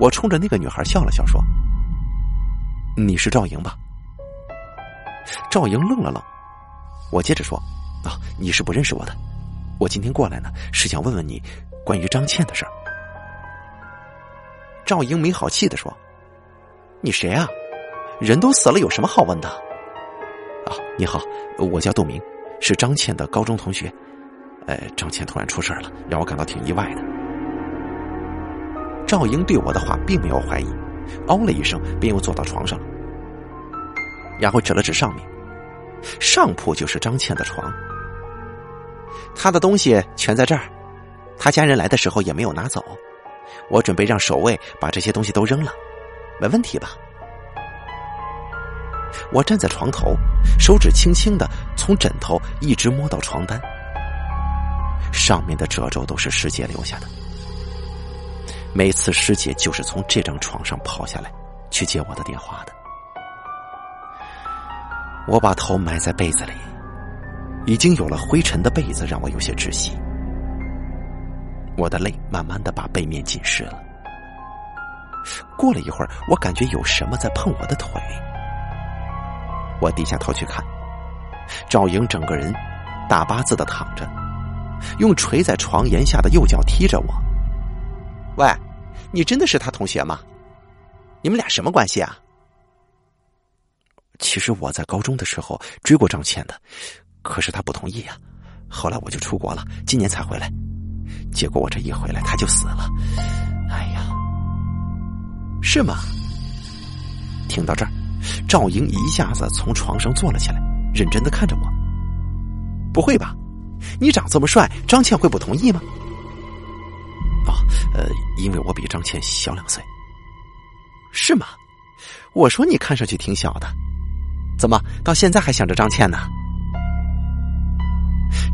Speaker 1: 我冲着那个女孩笑了笑，说：“你是赵莹吧？”赵莹愣了愣，我接着说：“啊，你是不认识我的，我今天过来呢，是想问问你关于张倩的事儿。”赵英没好气的说：“你谁啊？人都死了，有什么好问的？”啊，你好，我叫杜明，是张倩的高中同学。呃，张倩突然出事了，让我感到挺意外的。赵英对我的话并没有怀疑，哦了一声，便又坐到床上了，然后指了指上面，上铺就是张倩的床，她的东西全在这儿，她家人来的时候也没有拿走，我准备让守卫把这些东西都扔了，没问题吧？我站在床头，手指轻轻的从枕头一直摸到床单，上面的褶皱都是师姐留下的。每次师姐就是从这张床上跑下来去接我的电话的。我把头埋在被子里，已经有了灰尘的被子让我有些窒息。我的泪慢慢的把被面浸湿了。过了一会儿，我感觉有什么在碰我的腿。我低下头去看，赵莹整个人大八字的躺着，用垂在床沿下的右脚踢着我。喂，你真的是他同学吗？你们俩什么关系啊？其实我在高中的时候追过张倩的，可是她不同意呀。后来我就出国了，今年才回来。结果我这一回来，他就死了。哎呀，是吗？听到这儿，赵莹一下子从床上坐了起来，认真的看着我。不会吧？你长这么帅，张倩会不同意吗？哦，呃，因为我比张倩小两岁。是吗？我说你看上去挺小的，怎么到现在还想着张倩呢？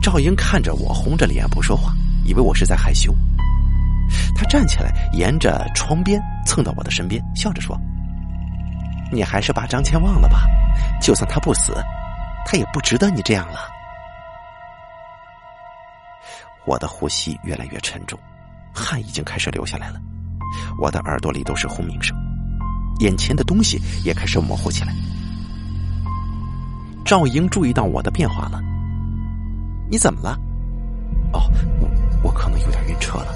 Speaker 1: 赵英看着我，红着脸不说话，以为我是在害羞。他站起来，沿着窗边蹭到我的身边，笑着说：“你还是把张倩忘了吧，就算他不死，他也不值得你这样了。”我的呼吸越来越沉重，汗已经开始流下来了，我的耳朵里都是轰鸣声，眼前的东西也开始模糊起来。赵英注意到我的变化了。你怎么了？哦，我可能有点晕车了。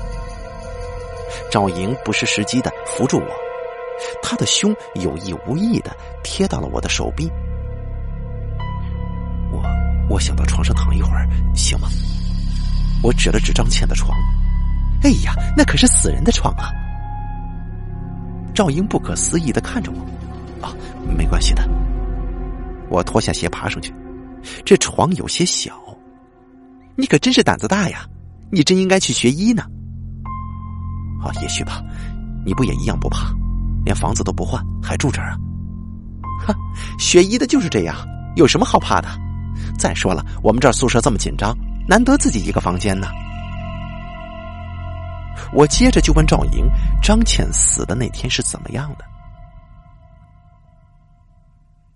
Speaker 1: 赵莹不失时机的扶住我，她的胸有意无意的贴到了我的手臂。我我想到床上躺一会儿，行吗？我指了指张倩的床。哎呀，那可是死人的床啊！赵英不可思议的看着我。啊，没关系的。我脱下鞋爬上去，这床有些小。你可真是胆子大呀！你真应该去学医呢。啊，也许吧。你不也一样不怕，连房子都不换，还住这儿啊？哈，学医的就是这样，有什么好怕的？再说了，我们这儿宿舍这么紧张，难得自己一个房间呢。我接着就问赵莹：张倩死的那天是怎么样的？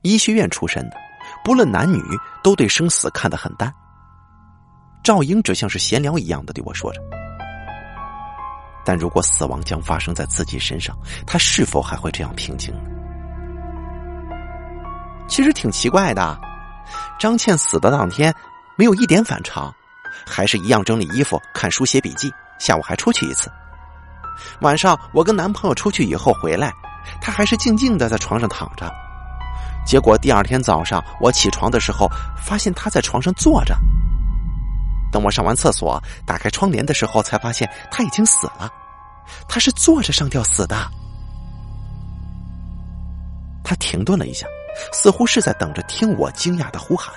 Speaker 1: 医学院出身的，不论男女，都对生死看得很淡。赵英只像是闲聊一样的对我说着，但如果死亡将发生在自己身上，他是否还会这样平静呢？其实挺奇怪的，张倩死的当天没有一点反常，还是一样整理衣服、看书、写笔记，下午还出去一次。晚上我跟男朋友出去以后回来，她还是静静的在床上躺着。结果第二天早上我起床的时候，发现她在床上坐着。等我上完厕所，打开窗帘的时候，才发现他已经死了。他是坐着上吊死的。他停顿了一下，似乎是在等着听我惊讶的呼喊。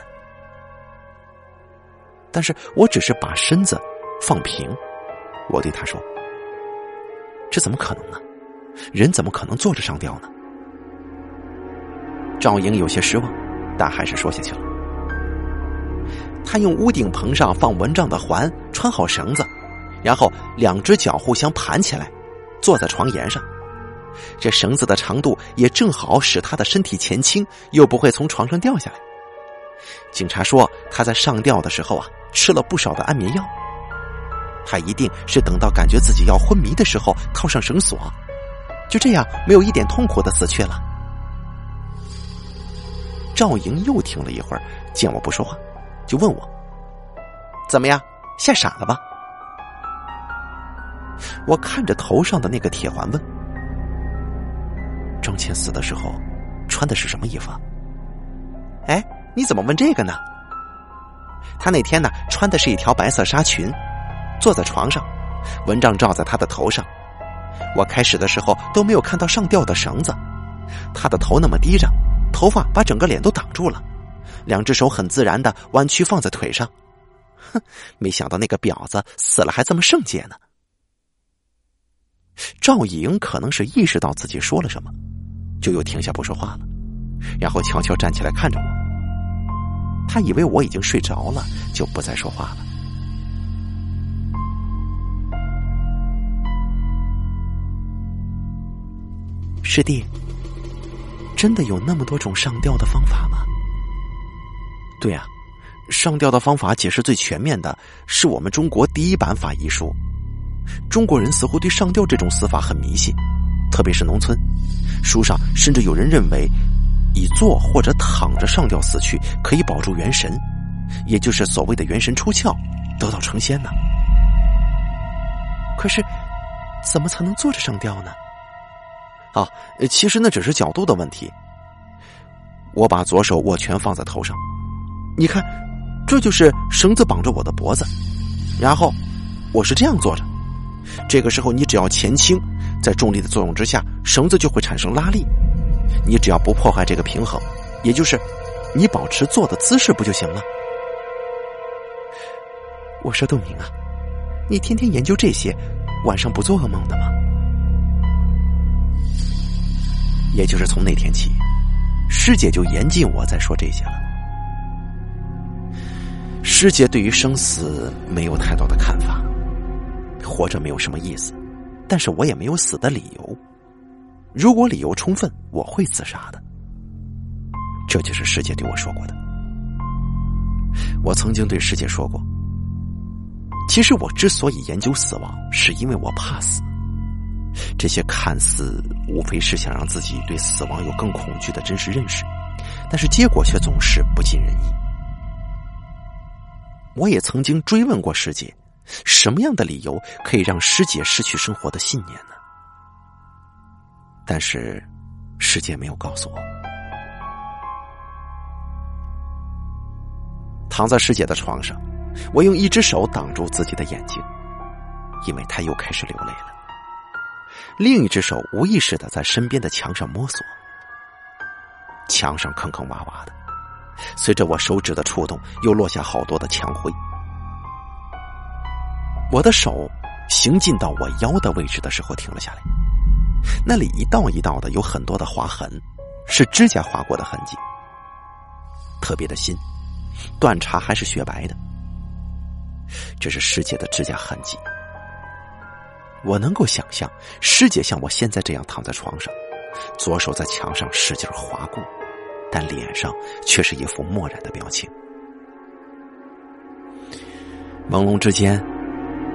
Speaker 1: 但是我只是把身子放平，我对他说：“这怎么可能呢？人怎么可能坐着上吊呢？”赵莹有些失望，但还是说下去了。他用屋顶棚上放蚊帐的环穿好绳子，然后两只脚互相盘起来，坐在床沿上。这绳子的长度也正好使他的身体前倾，又不会从床上掉下来。警察说他在上吊的时候啊，吃了不少的安眠药。他一定是等到感觉自己要昏迷的时候套上绳索，就这样没有一点痛苦的死去了。赵莹又听了一会儿，见我不说话。就问我怎么样，吓傻了吧？我看着头上的那个铁环问：“张倩死的时候穿的是什么衣服？”哎，你怎么问这个呢？她那天呢穿的是一条白色纱裙，坐在床上，蚊帐罩在她的头上。我开始的时候都没有看到上吊的绳子，她的头那么低着，头发把整个脸都挡住了。两只手很自然的弯曲放在腿上，哼，没想到那个婊子死了还这么圣洁呢。赵莹可能是意识到自己说了什么，就又停下不说话了，然后悄悄站起来看着我。他以为我已经睡着了，就不再说话了。师弟，真的有那么多种上吊的方法吗？对啊，上吊的方法解释最全面的是我们中国第一版法医书。中国人似乎对上吊这种死法很迷信，特别是农村。书上甚至有人认为，以坐或者躺着上吊死去可以保住元神，也就是所谓的元神出窍，得道成仙呢。可是，怎么才能坐着上吊呢？啊，其实那只是角度的问题。我把左手握拳放在头上，你看，这就是绳子绑着我的脖子，然后我是这样坐着。这个时候，你只要前倾，在重力的作用之下，绳子就会产生拉力。你只要不破坏这个平衡，也就是你保持坐的姿势，不就行了？我说：“杜明啊，你天天研究这些，晚上不做噩梦的吗？”也就是从那天起，师姐就严禁我再说这些了。师姐对于生死没有太多的看法。活着没有什么意思，但是我也没有死的理由。如果理由充分，我会自杀的。这就是师姐对我说过的。我曾经对师姐说过，其实我之所以研究死亡，是因为我怕死。这些看似无非是想让自己对死亡有更恐惧的真实认识，但是结果却总是不尽人意。我也曾经追问过师姐。什么样的理由可以让师姐失去生活的信念呢？但是，师姐没有告诉我。躺在师姐的床上，我用一只手挡住自己的眼睛，因为她又开始流泪了。另一只手无意识的在身边的墙上摸索，墙上坑坑洼洼的，随着我手指的触动，又落下好多的墙灰。我的手行进到我腰的位置的时候停了下来，那里一道一道的有很多的划痕，是指甲划过的痕迹，特别的新，断茬还是雪白的。这是师姐的指甲痕迹。我能够想象师姐像我现在这样躺在床上，左手在墙上使劲划过，但脸上却是一副漠然的表情。朦胧之间。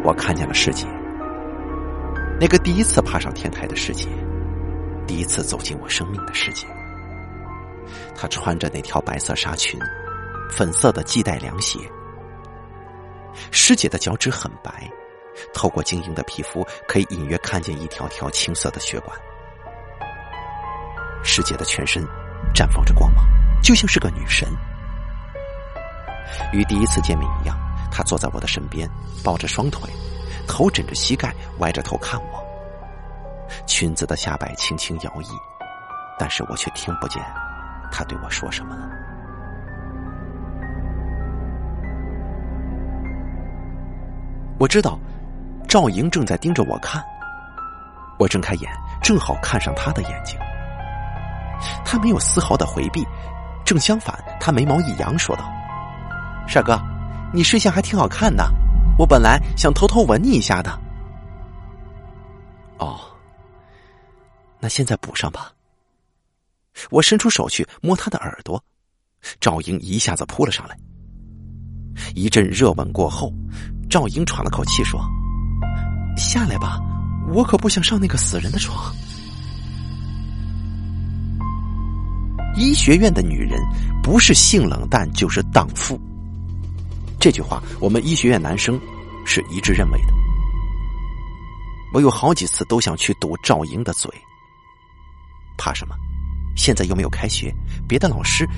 Speaker 1: 我看见了师姐，那个第一次爬上天台的师姐，第一次走进我生命的师姐。她穿着那条白色纱裙，粉色的系带凉鞋。师姐的脚趾很白，透过晶莹的皮肤，可以隐约看见一条条青色的血管。师姐的全身绽放着光芒，就像是个女神。与第一次见面一样。她坐在我的身边，抱着双腿，头枕着膝盖，歪着头看我。裙子的下摆轻轻摇曳，但是我却听不见他对我说什么了。我知道赵莹正在盯着我看，我睁开眼，正好看上他的眼睛。他没有丝毫的回避，正相反，他眉毛一扬，说道：“帅哥。”你睡相还挺好看的，我本来想偷偷吻你一下的。哦，那现在补上吧。我伸出手去摸他的耳朵，赵英一下子扑了上来。一阵热吻过后，赵英喘了口气说：“下来吧，我可不想上那个死人的床。”医学院的女人不是性冷淡，就是荡妇。这句话，我们医学院男生是一致认为的。我有好几次都想去堵赵莹的嘴，怕什么？现在又没有开学，别的老师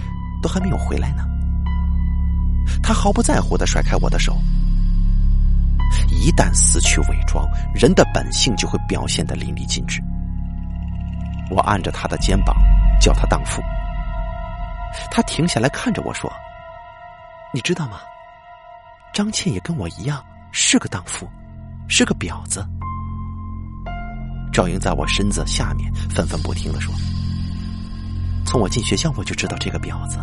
Speaker 1: 都还没有回来呢。他毫不在乎的甩开我的手。一旦撕去伪装，人的本性就会表现的淋漓尽致。我按着他的肩膀，叫他荡妇。他停下来看着我说：“你知道吗？”张倩也跟我一样是个荡妇，是个婊子。赵英在我身子下面愤愤不停的说：“从我进学校我就知道这个婊子，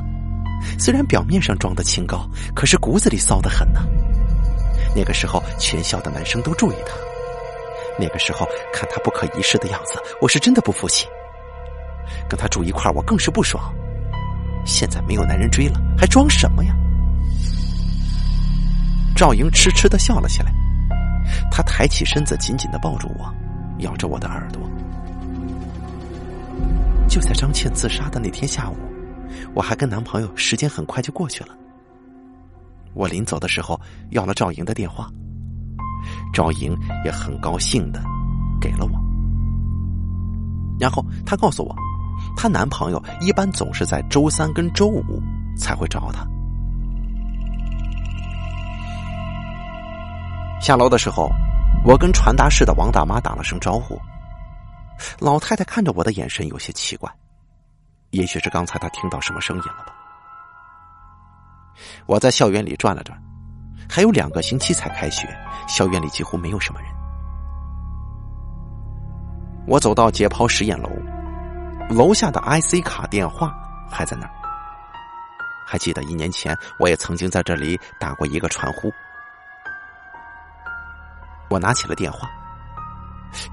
Speaker 1: 虽然表面上装的清高，可是骨子里骚的很呐。那个时候全校的男生都注意她，那个时候看她不可一世的样子，我是真的不服气。跟她住一块我更是不爽。现在没有男人追了，还装什么呀？”赵英痴痴的笑了起来，她抬起身子，紧紧的抱住我，咬着我的耳朵。就在张倩自杀的那天下午，我还跟男朋友，时间很快就过去了。我临走的时候要了赵莹的电话，赵莹也很高兴的给了我。然后她告诉我，她男朋友一般总是在周三跟周五才会找她。下楼的时候，我跟传达室的王大妈打了声招呼。老太太看着我的眼神有些奇怪，也许是刚才她听到什么声音了吧。我在校园里转了转，还有两个星期才开学，校园里几乎没有什么人。我走到解剖实验楼，楼下的 IC 卡电话还在那儿。还记得一年前，我也曾经在这里打过一个传呼。我拿起了电话，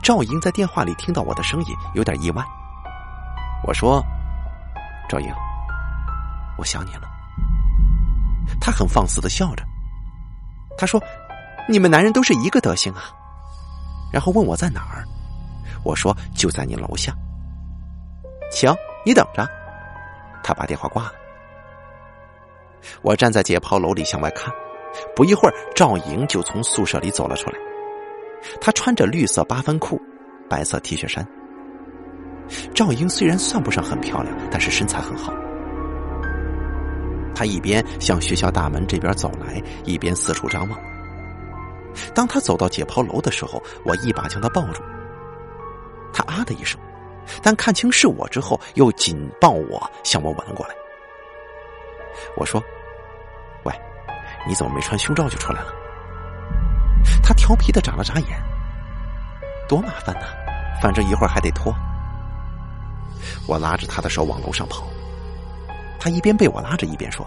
Speaker 1: 赵莹在电话里听到我的声音，有点意外。我说：“赵莹，我想你了。”他很放肆的笑着。他说：“你们男人都是一个德行啊。”然后问我在哪儿。我说：“就在你楼下。”行，你等着。他把电话挂了。我站在解剖楼里向外看，不一会儿，赵莹就从宿舍里走了出来。她穿着绿色八分裤，白色 T 恤衫。赵莹虽然算不上很漂亮，但是身材很好。他一边向学校大门这边走来，一边四处张望。当他走到解剖楼的时候，我一把将他抱住。他啊的一声，但看清是我之后，又紧抱我向我吻了过来。我说：“喂，你怎么没穿胸罩就出来了？”他调皮的眨了眨眼。多麻烦呐，反正一会儿还得脱。我拉着他的手往楼上跑，他一边被我拉着，一边说：“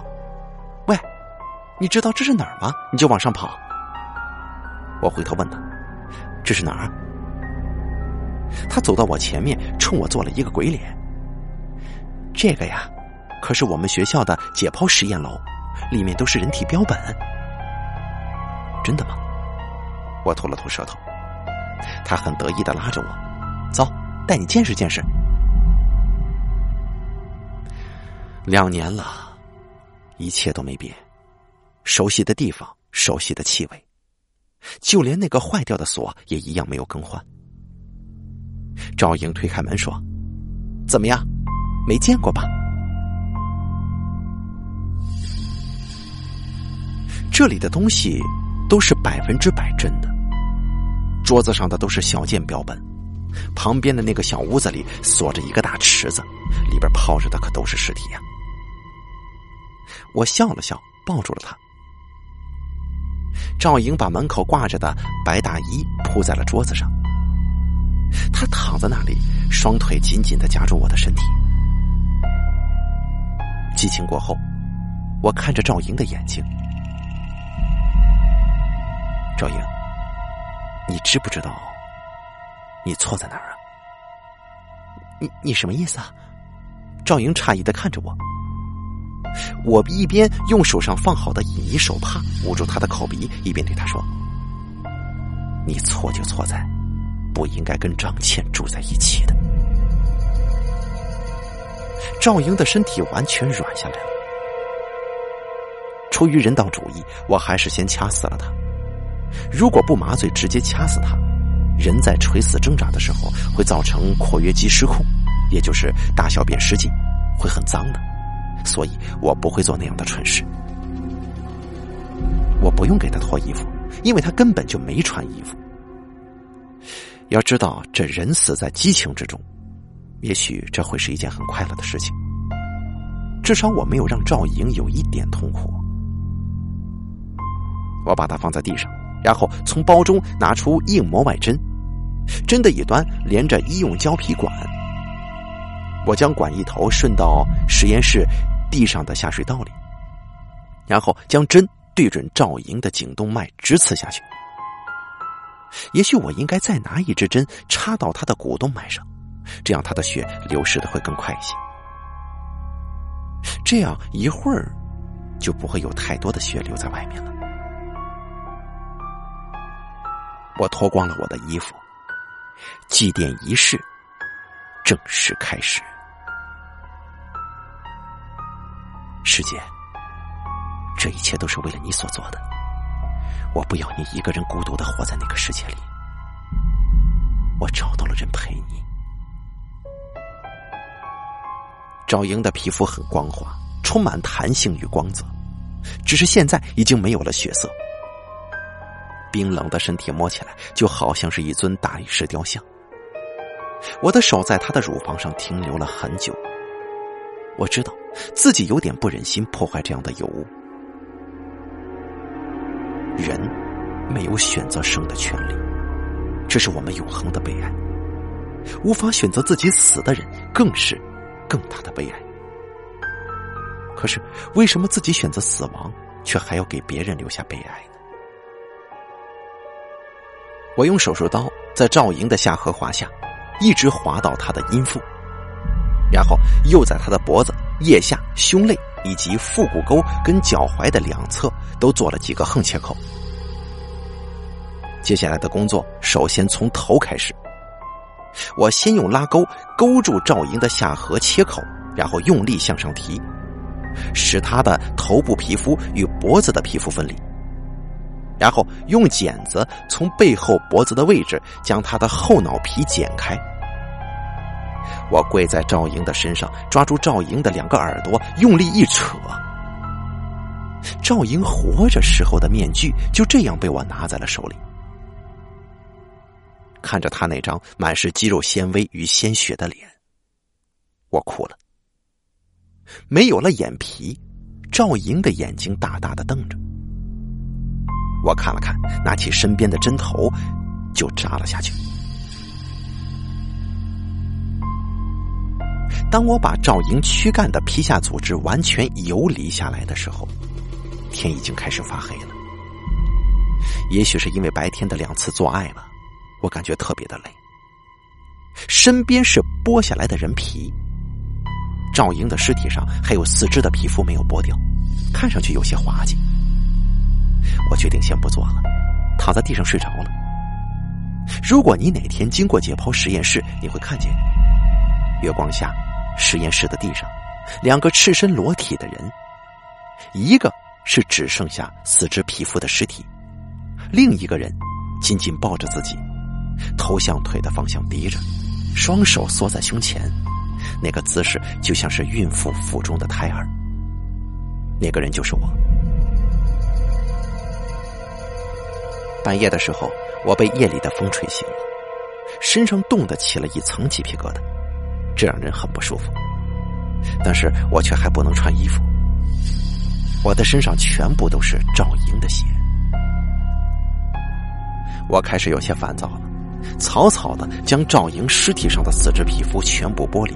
Speaker 1: 喂，你知道这是哪儿吗？你就往上跑。”我回头问他：“这是哪儿？”他走到我前面，冲我做了一个鬼脸。这个呀，可是我们学校的解剖实验楼，里面都是人体标本。真的吗？我吐了吐舌头。他很得意的拉着我，走，带你见识见识。两年了，一切都没变，熟悉的地方，熟悉的气味，就连那个坏掉的锁也一样没有更换。赵莹推开门说：“怎么样，没见过吧？这里的东西都是百分之百真的。桌子上的都是小件标本，旁边的那个小屋子里锁着一个大池子，里边泡着的可都是尸体呀。”我笑了笑，抱住了他。赵莹把门口挂着的白大衣铺在了桌子上。他躺在那里，双腿紧紧的夹住我的身体。激情过后，我看着赵莹的眼睛。赵莹，你知不知道你错在哪儿啊？你你什么意思啊？赵莹诧异的看着我。我一边用手上放好的隐仪手帕捂住他的口鼻，一边对他说：“你错就错在……”不应该跟张倩住在一起的。赵英的身体完全软下来了。出于人道主义，我还是先掐死了他。如果不麻醉，直接掐死他，人在垂死挣扎的时候会造成括约肌失控，也就是大小便失禁，会很脏的。所以我不会做那样的蠢事。我不用给他脱衣服，因为他根本就没穿衣服。要知道，这人死在激情之中，也许这会是一件很快乐的事情。至少我没有让赵莹有一点痛苦。我把它放在地上，然后从包中拿出硬膜外针，针的一端连着医用胶皮管。我将管一头顺到实验室地上的下水道里，然后将针对准赵莹的颈动脉直刺下去。也许我应该再拿一支针插到他的股动脉上，这样他的血流失的会更快一些。这样一会儿就不会有太多的血流在外面了。我脱光了我的衣服，祭奠仪式正式开始。师姐，这一切都是为了你所做的。我不要你一个人孤独的活在那个世界里。我找到了人陪你。赵莹的皮肤很光滑，充满弹性与光泽，只是现在已经没有了血色。冰冷的身体摸起来就好像是一尊大理石雕像。我的手在她的乳房上停留了很久。我知道自己有点不忍心破坏这样的尤物。人没有选择生的权利，这是我们永恒的悲哀。无法选择自己死的人，更是更大的悲哀。可是，为什么自己选择死亡，却还要给别人留下悲哀呢？我用手术刀在赵莹的下颌划下，一直划到她的阴腹，然后又在她的脖子、腋下、胸肋。以及腹股沟跟脚踝的两侧都做了几个横切口。接下来的工作，首先从头开始。我先用拉钩勾住赵莹的下颌切口，然后用力向上提，使她的头部皮肤与脖子的皮肤分离。然后用剪子从背后脖子的位置将她的后脑皮剪开。我跪在赵莹的身上，抓住赵莹的两个耳朵，用力一扯。赵莹活着时候的面具就这样被我拿在了手里。看着她那张满是肌肉纤维与鲜血的脸，我哭了。没有了眼皮，赵莹的眼睛大大的瞪着。我看了看，拿起身边的针头，就扎了下去。当我把赵莹躯干的皮下组织完全游离下来的时候，天已经开始发黑了。也许是因为白天的两次做爱了，我感觉特别的累。身边是剥下来的人皮，赵莹的尸体上还有四肢的皮肤没有剥掉，看上去有些滑稽。我决定先不做了，躺在地上睡着了。如果你哪天经过解剖实验室，你会看见月光下。实验室的地上，两个赤身裸体的人，一个是只剩下四肢皮肤的尸体，另一个人紧紧抱着自己，头向腿的方向低着，双手缩在胸前，那个姿势就像是孕妇腹中的胎儿。那个人就是我。半夜的时候，我被夜里的风吹醒了，身上冻得起了一层鸡皮疙瘩。这让人很不舒服，但是我却还不能穿衣服。我的身上全部都是赵莹的血，我开始有些烦躁了，草草的将赵莹尸体上的四肢皮肤全部剥离。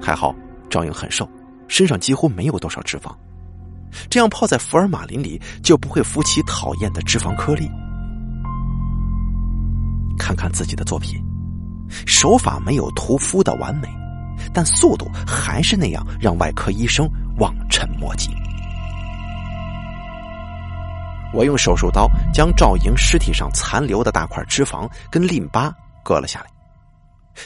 Speaker 1: 还好赵莹很瘦，身上几乎没有多少脂肪，这样泡在福尔马林里就不会浮起讨厌的脂肪颗粒。看看自己的作品。手法没有屠夫的完美，但速度还是那样让外科医生望尘莫及。我用手术刀将赵莹尸体上残留的大块脂肪跟淋巴割了下来，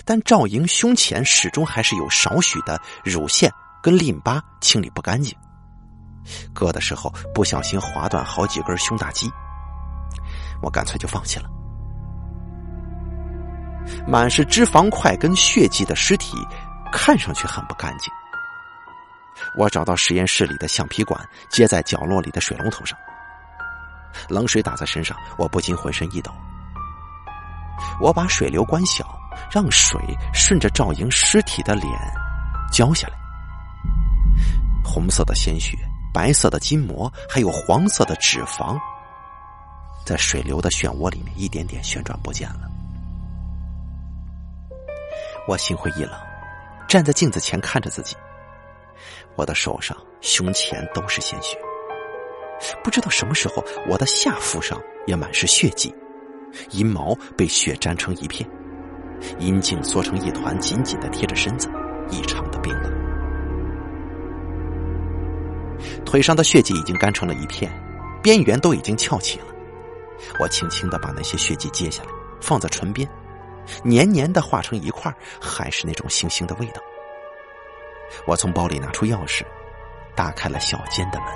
Speaker 1: 但赵莹胸前始终还是有少许的乳腺跟淋巴清理不干净，割的时候不小心划断好几根胸大肌，我干脆就放弃了。满是脂肪块跟血迹的尸体，看上去很不干净。我找到实验室里的橡皮管，接在角落里的水龙头上。冷水打在身上，我不禁浑身一抖。我把水流关小，让水顺着赵莹尸体的脸浇下来。红色的鲜血、白色的筋膜，还有黄色的脂肪，在水流的漩涡里面一点点旋转不见了。我心灰意冷，站在镜子前看着自己。我的手上、胸前都是鲜血，不知道什么时候，我的下腹上也满是血迹，阴毛被血沾成一片，阴茎缩成一团，紧紧的贴着身子，异常的冰冷。腿上的血迹已经干成了一片，边缘都已经翘起了。我轻轻的把那些血迹揭下来，放在唇边。黏黏的化成一块还是那种腥腥的味道。我从包里拿出钥匙打开了小间的门。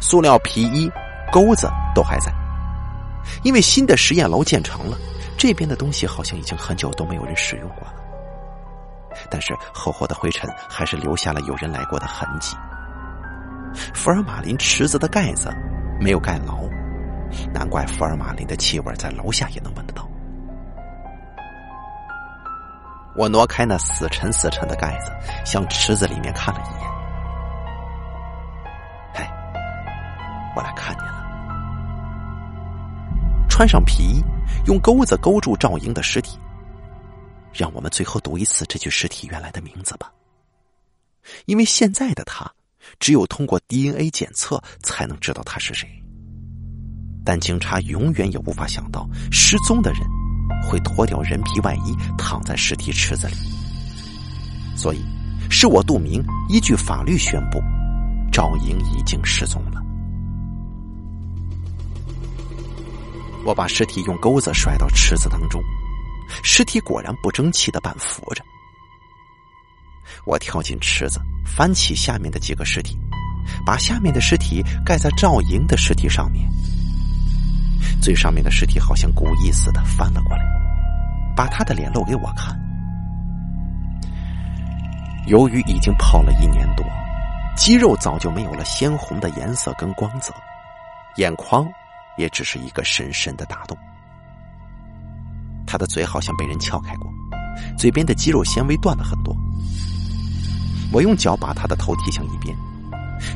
Speaker 1: 塑料皮衣钩子都还在因为新的实验楼建成了这边的东西好像已经很久都没有人使用过了。但是厚厚的灰尘还是留下了有人来过的痕迹。福尔马林池子的盖子没有盖牢难怪福尔马林的气味在楼下也能闻得到。我挪开那死沉死沉的盖子，向池子里面看了一眼。哎，我来看你了。穿上皮衣，用钩子勾住赵英的尸体。让我们最后读一次这具尸体原来的名字吧。因为现在的他，只有通过 DNA 检测才能知道他是谁。但警察永远也无法想到，失踪的人会脱掉人皮外衣躺在尸体池子里。所以，是我杜明依据法律宣布，赵莹已经失踪了。我把尸体用钩子甩到池子当中。尸体果然不争气的半浮着，我跳进池子，翻起下面的几个尸体，把下面的尸体盖在赵莹的尸体上面。最上面的尸体好像故意似的翻了过来，把他的脸露给我看。由于已经泡了一年多，肌肉早就没有了鲜红的颜色跟光泽，眼眶也只是一个深深的大洞。他的嘴好像被人撬开过，嘴边的肌肉纤维断了很多。我用脚把他的头踢向一边，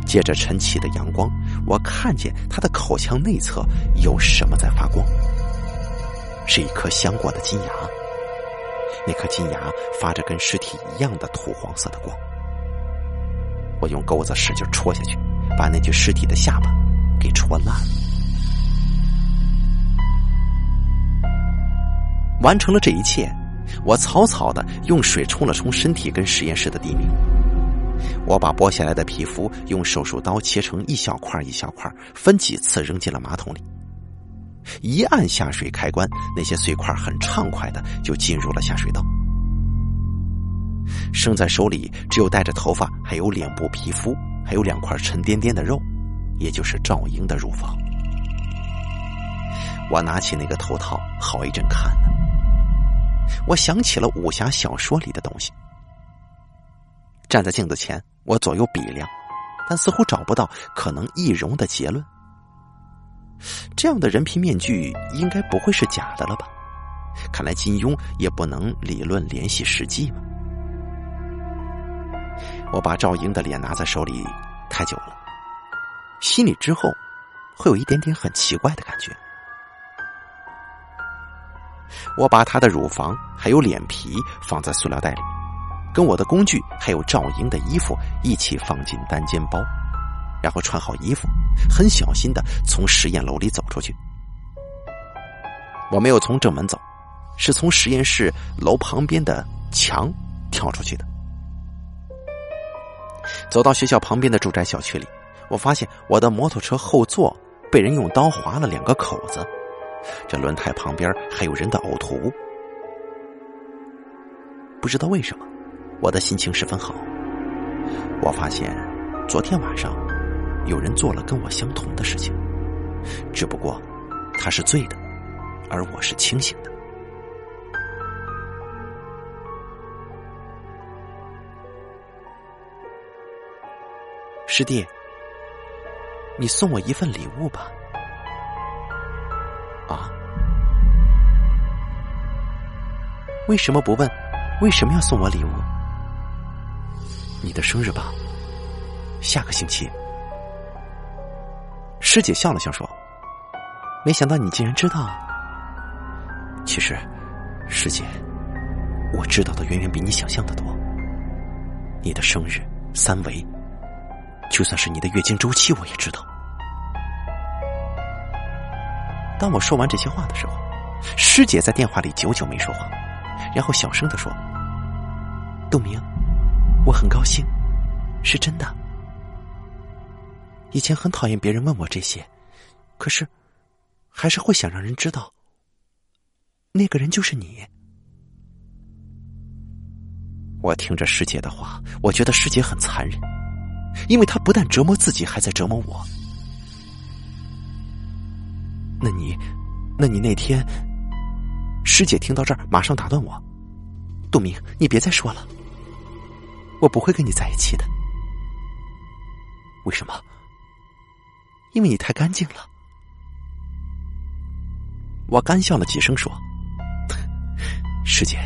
Speaker 1: 借着晨起的阳光，我看见他的口腔内侧有什么在发光，是一颗镶过的金牙。那颗金牙发着跟尸体一样的土黄色的光。我用钩子使劲戳下去，把那具尸体的下巴给戳烂了。完成了这一切，我草草的用水冲了冲身体跟实验室的地面。我把剥下来的皮肤用手术刀切成一小块一小块，分几次扔进了马桶里。一按下水开关，那些碎块很畅快的就进入了下水道。剩在手里只有带着头发，还有脸部皮肤，还有两块沉甸甸的肉，也就是赵英的乳房。我拿起那个头套，好一阵看呢。我想起了武侠小说里的东西。站在镜子前，我左右比量，但似乎找不到可能易容的结论。这样的人皮面具应该不会是假的了吧？看来金庸也不能理论联系实际嘛。我把赵英的脸拿在手里太久了，心里之后会有一点点很奇怪的感觉。我把她的乳房还有脸皮放在塑料袋里，跟我的工具还有赵莹的衣服一起放进单肩包，然后穿好衣服，很小心的从实验楼里走出去。我没有从正门走，是从实验室楼旁边的墙跳出去的。走到学校旁边的住宅小区里，我发现我的摩托车后座被人用刀划了两个口子。这轮胎旁边还有人的呕吐物，不知道为什么，我的心情十分好。我发现，昨天晚上有人做了跟我相同的事情，只不过他是醉的，而我是清醒的。师弟，你送我一份礼物吧。啊？为什么不问？为什么要送我礼物？你的生日吧，下个星期。师姐笑了笑说：“没想到你竟然知道。其实，师姐，我知道的远远比你想象的多。你的生日、三围，就算是你的月经周期，我也知道。”当我说完这些话的时候，师姐在电话里久久没说话，然后小声的说：“杜明，我很高兴，是真的。以前很讨厌别人问我这些，可是还是会想让人知道，那个人就是你。”我听着师姐的话，我觉得师姐很残忍，因为她不但折磨自己，还在折磨我。那你，那你那天，师姐听到这儿，马上打断我：“杜明，你别再说了，我不会跟你在一起的。为什么？因为你太干净了。”我干笑了几声，说：“师姐，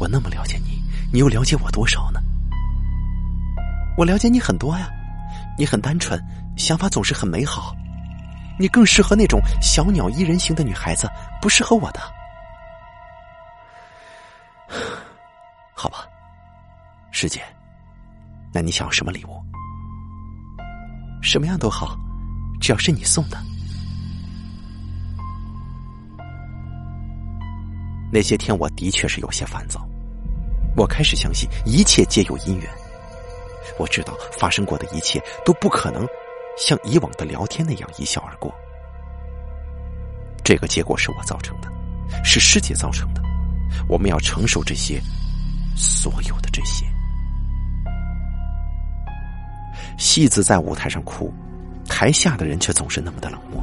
Speaker 1: 我那么了解你，你又了解我多少呢？我了解你很多呀，你很单纯，想法总是很美好。”你更适合那种小鸟依人型的女孩子，不适合我的。好吧，师姐，那你想要什么礼物？什么样都好，只要是你送的。那些天我的确是有些烦躁，我开始相信一切皆有因缘。我知道发生过的一切都不可能。像以往的聊天那样一笑而过，这个结果是我造成的，是师姐造成的，我们要承受这些，所有的这些。戏子在舞台上哭，台下的人却总是那么的冷漠。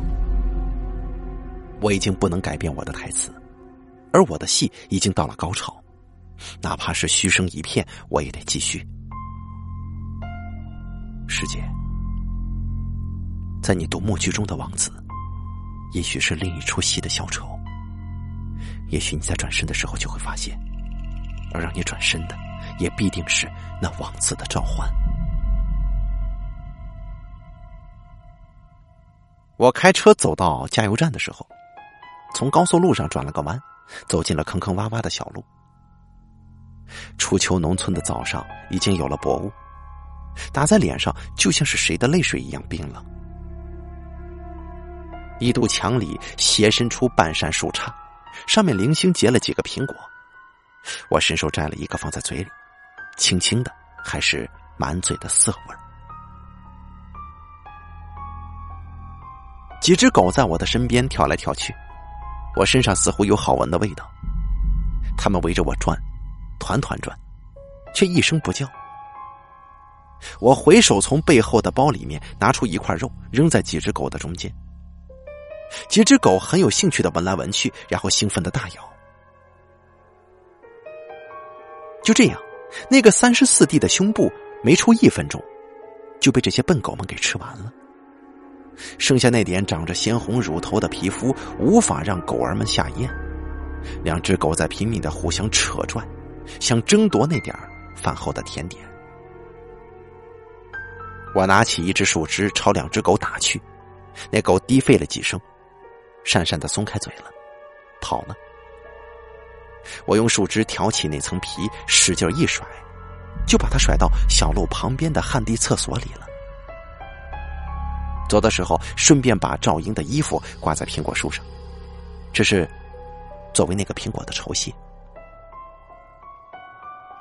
Speaker 1: 我已经不能改变我的台词，而我的戏已经到了高潮，哪怕是嘘声一片，我也得继续。师姐。在你读默剧中的王子，也许是另一出戏的小丑。也许你在转身的时候就会发现，而让你转身的，也必定是那王子的召唤。我开车走到加油站的时候，从高速路上转了个弯，走进了坑坑洼洼的小路。初秋农村的早上已经有了薄雾，打在脸上就像是谁的泪水一样冰冷。一堵墙里斜伸出半扇树杈，上面零星结了几个苹果。我伸手摘了一个放在嘴里，轻轻的，还是满嘴的涩味儿。几只狗在我的身边跳来跳去，我身上似乎有好闻的味道。它们围着我转，团团转，却一声不叫。我回手从背后的包里面拿出一块肉，扔在几只狗的中间。几只狗很有兴趣的闻来闻去，然后兴奋的大咬。就这样，那个三十四 D 的胸部没出一分钟，就被这些笨狗们给吃完了。剩下那点长着鲜红乳头的皮肤，无法让狗儿们下咽。两只狗在拼命的互相扯转，想争夺那点饭后的甜点。我拿起一只树枝朝两只狗打去，那狗低吠了几声。讪讪的松开嘴了，跑了。我用树枝挑起那层皮，使劲一甩，就把它甩到小路旁边的旱地厕所里了。走的时候，顺便把赵英的衣服挂在苹果树上，这是作为那个苹果的酬谢。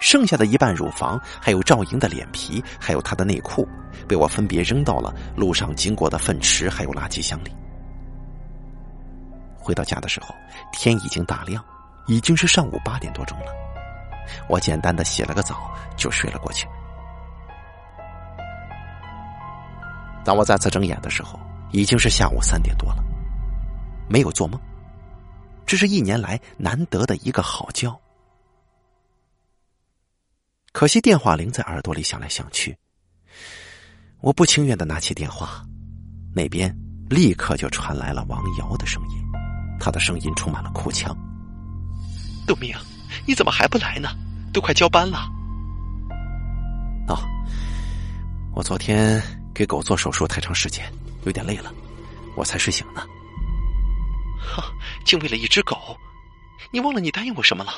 Speaker 1: 剩下的一半乳房，还有赵英的脸皮，还有她的内裤，被我分别扔到了路上经过的粪池还有垃圾箱里。回到家的时候，天已经大亮，已经是上午八点多钟了。我简单的洗了个澡，就睡了过去。当我再次睁眼的时候，已经是下午三点多了。没有做梦，这是一年来难得的一个好觉。可惜电话铃在耳朵里响来响去，我不情愿的拿起电话，那边立刻就传来了王瑶的声音。她的声音充满了哭腔：“杜明，你怎么还不来呢？都快交班了。”哦，我昨天给狗做手术太长时间，有点累了，我才睡醒呢。哈，竟为了一只狗，你忘了你答应我什么了？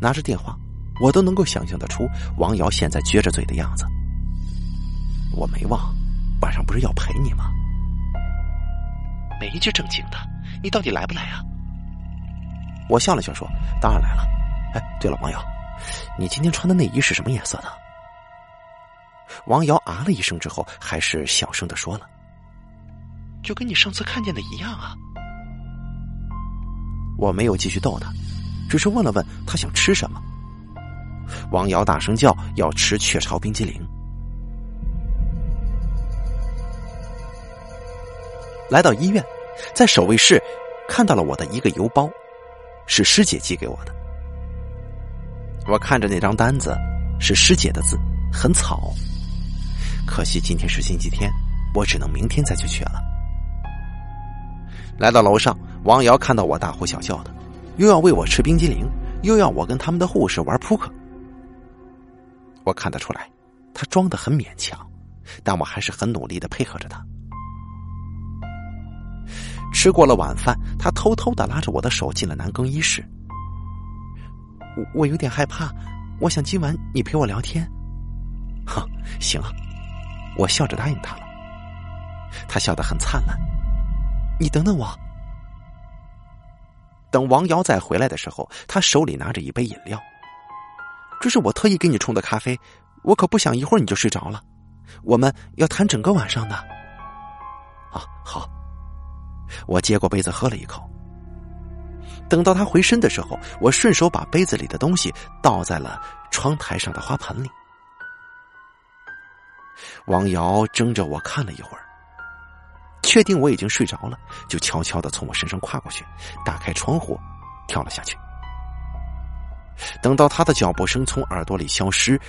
Speaker 1: 拿着电话，我都能够想象得出王瑶现在撅着嘴的样子。我没忘，晚上不是要陪你吗？没一句正经的，你到底来不来啊？我笑了笑说：“当然来了。”哎，对了，王瑶，你今天穿的内衣是什么颜色的？王瑶啊了一声之后，还是小声的说了：“就跟你上次看见的一样啊。”我没有继续逗他，只是问了问他想吃什么。王瑶大声叫要吃雀巢冰激凌。来到医院，在守卫室看到了我的一个邮包，是师姐寄给我的。我看着那张单子，是师姐的字，很草。可惜今天是星期天，我只能明天再去取了。来到楼上，王瑶看到我大呼小叫的，又要喂我吃冰激凌，又要我跟他们的护士玩扑克。我看得出来，他装的很勉强，但我还是很努力的配合着他。吃过了晚饭，他偷偷的拉着我的手进了男更衣室。我我有点害怕，我想今晚你陪我聊天。哼，行啊，我笑着答应他了。他笑得很灿烂。你等等我。等王瑶再回来的时候，他手里拿着一杯饮料。这是我特意给你冲的咖啡，我可不想一会儿你就睡着了。我们要谈整个晚上的。啊，好。我接过杯子喝了一口。等到他回身的时候，我顺手把杯子里的东西倒在了窗台上的花盆里。王瑶睁着我看了一会儿，确定我已经睡着了，就悄悄的从我身上跨过去，打开窗户，跳了下去。等到他的脚步声从耳朵里消失，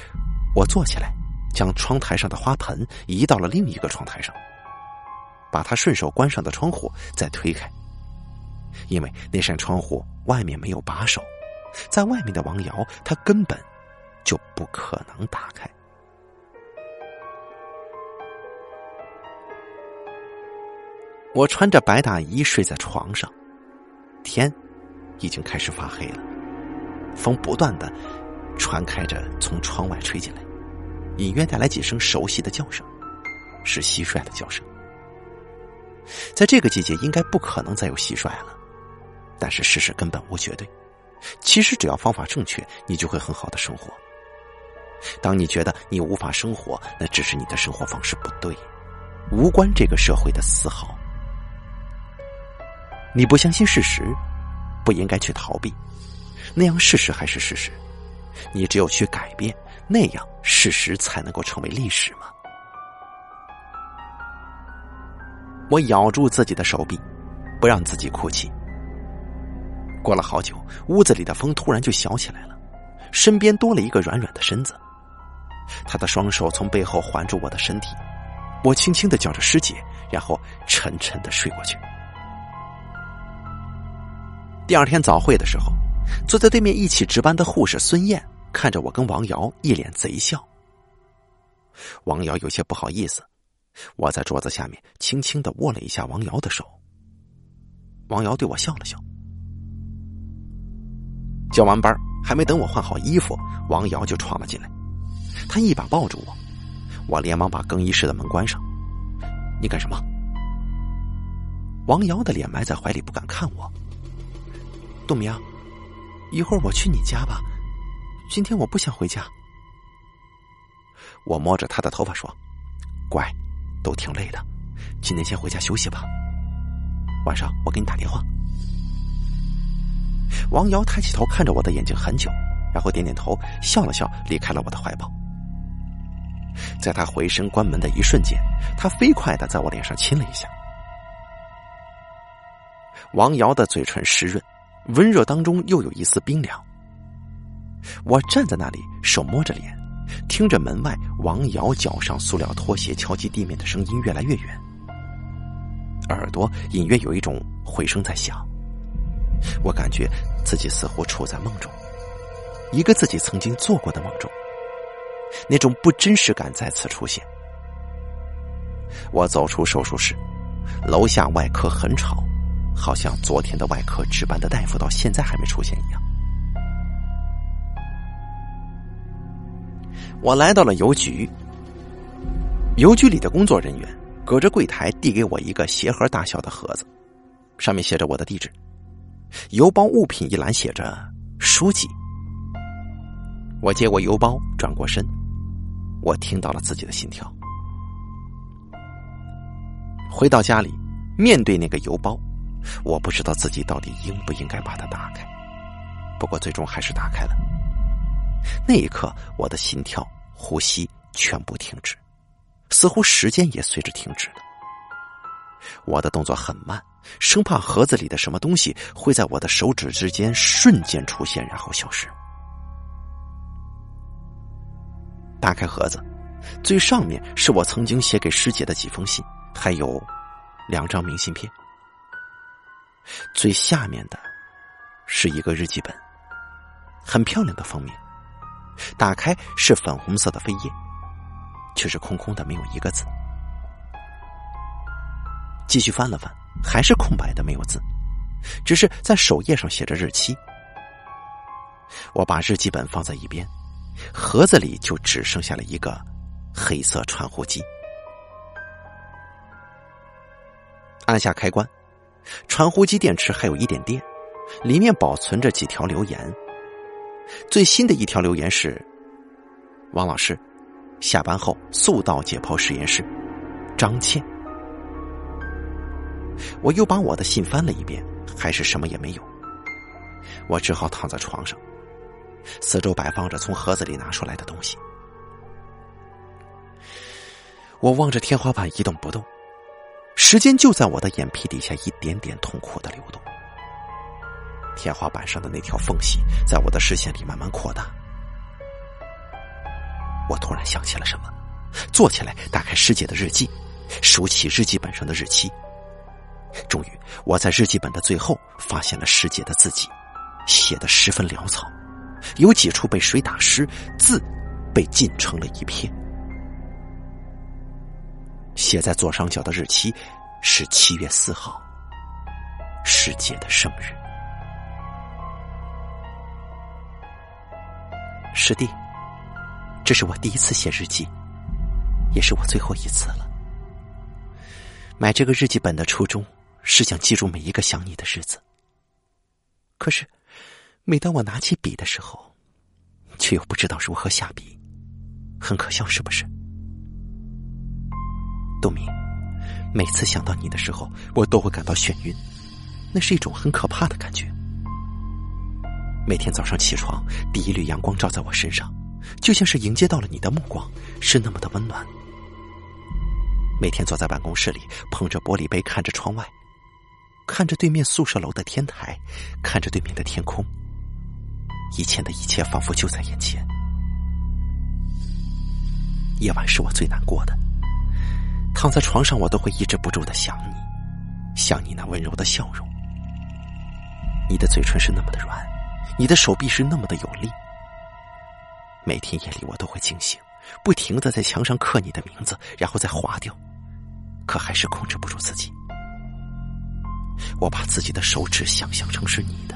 Speaker 1: 我坐起来，将窗台上的花盆移到了另一个窗台上，把他顺手关上的窗户再推开，因为那扇窗户外面没有把手，在外面的王瑶他根本就不可能打开。我穿着白大衣睡在床上，天已经开始发黑了。风不断的传开着，从窗外吹进来，隐约带来几声熟悉的叫声，是蟋蟀的叫声。在这个季节，应该不可能再有蟋蟀了，但是事实根本无绝对。其实只要方法正确，你就会很好的生活。当你觉得你无法生活，那只是你的生活方式不对，无关这个社会的丝毫。你不相信事实，不应该去逃避。那样事实还是事实，你只有去改变，那样事实才能够成为历史嘛。我咬住自己的手臂，不让自己哭泣。过了好久，屋子里的风突然就小起来了，身边多了一个软软的身子，他的双手从背后环住我的身体，我轻轻的叫着师姐，然后沉沉的睡过去。第二天早会的时候。坐在对面一起值班的护士孙燕看着我跟王瑶一脸贼笑。王瑶有些不好意思，我在桌子下面轻轻的握了一下王瑶的手。王瑶对我笑了笑。交完班还没等我换好衣服，王瑶就闯了进来，他一把抱住我，我连忙把更衣室的门关上。你干什么？王瑶的脸埋在怀里，不敢看我。杜明。一会儿我去你家吧，今天我不想回家。我摸着他的头发说：“乖，都挺累的，今天先回家休息吧。晚上我给你打电话。”王瑶抬起头看着我的眼睛很久，然后点点头，笑了笑，离开了我的怀抱。在他回身关门的一瞬间，他飞快的在我脸上亲了一下。王瑶的嘴唇湿润。温热当中又有一丝冰凉。我站在那里，手摸着脸，听着门外王瑶脚上塑料拖鞋敲击地面的声音越来越远，耳朵隐约有一种回声在响。我感觉自己似乎处在梦中，一个自己曾经做过的梦中，那种不真实感再次出现。我走出手术室，楼下外科很吵。好像昨天的外科值班的大夫到现在还没出现一样。我来到了邮局，邮局里的工作人员隔着柜台递给我一个鞋盒大小的盒子，上面写着我的地址。邮包物品一栏写着“书记”。我接过邮包，转过身，我听到了自己的心跳。回到家里，面对那个邮包。我不知道自己到底应不应该把它打开，不过最终还是打开了。那一刻，我的心跳、呼吸全部停止，似乎时间也随之停止了。我的动作很慢，生怕盒子里的什么东西会在我的手指之间瞬间出现，然后消失。打开盒子，最上面是我曾经写给师姐的几封信，还有两张明信片。最下面的是一个日记本，很漂亮的封面。打开是粉红色的扉页，却是空空的，没有一个字。继续翻了翻，还是空白的，没有字，只是在首页上写着日期。我把日记本放在一边。盒子里就只剩下了一个黑色传呼机。按下开关，传呼机电池还有一点电，里面保存着几条留言。最新的一条留言是：“王老师，下班后速到解剖实验室。”张倩。我又把我的信翻了一遍，还是什么也没有。我只好躺在床上。四周摆放着从盒子里拿出来的东西，我望着天花板一动不动，时间就在我的眼皮底下一点点痛苦的流动。天花板上的那条缝隙在我的视线里慢慢扩大。我突然想起了什么，坐起来打开师姐的日记，数起日记本上的日期。终于，我在日记本的最后发现了师姐的字迹，写的十分潦草。有几处被水打湿，字被浸成了一片。写在左上角的日期是七月四号，师姐的生日。师弟，这是我第一次写日记，也是我最后一次了。买这个日记本的初衷是想记住每一个想你的日子，可是。每当我拿起笔的时候，却又不知道如何下笔，很可笑，是不是？冬明，每次想到你的时候，我都会感到眩晕，那是一种很可怕的感觉。每天早上起床，第一缕阳光照在我身上，就像是迎接到了你的目光，是那么的温暖。每天坐在办公室里，捧着玻璃杯，看着窗外，看着对面宿舍楼的天台，看着对面的天空。以前的一切仿佛就在眼前。夜晚是我最难过的，躺在床上，我都会抑制不住的想你，想你那温柔的笑容。你的嘴唇是那么的软，你的手臂是那么的有力。每天夜里我都会惊醒，不停的在墙上刻你的名字，然后再划掉，可还是控制不住自己。我把自己的手指想象成是你的。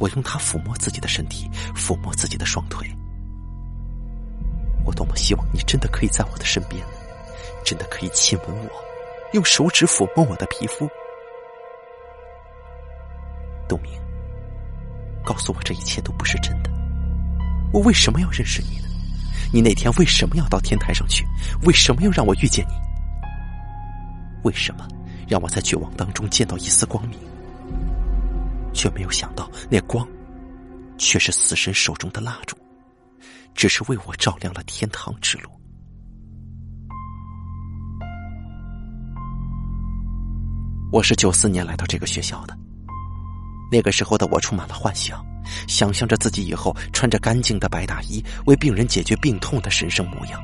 Speaker 1: 我用它抚摸自己的身体，抚摸自己的双腿。我多么希望你真的可以在我的身边，真的可以亲吻我，用手指抚摸我的皮肤。冬明，告诉我这一切都不是真的。我为什么要认识你呢？你那天为什么要到天台上去？为什么要让我遇见你？为什么让我在绝望当中见到一丝光明？却没有想到，那光，却是死神手中的蜡烛，只是为我照亮了天堂之路。我是九四年来到这个学校的，那个时候的我充满了幻想，想象着自己以后穿着干净的白大衣，为病人解决病痛的神圣模样。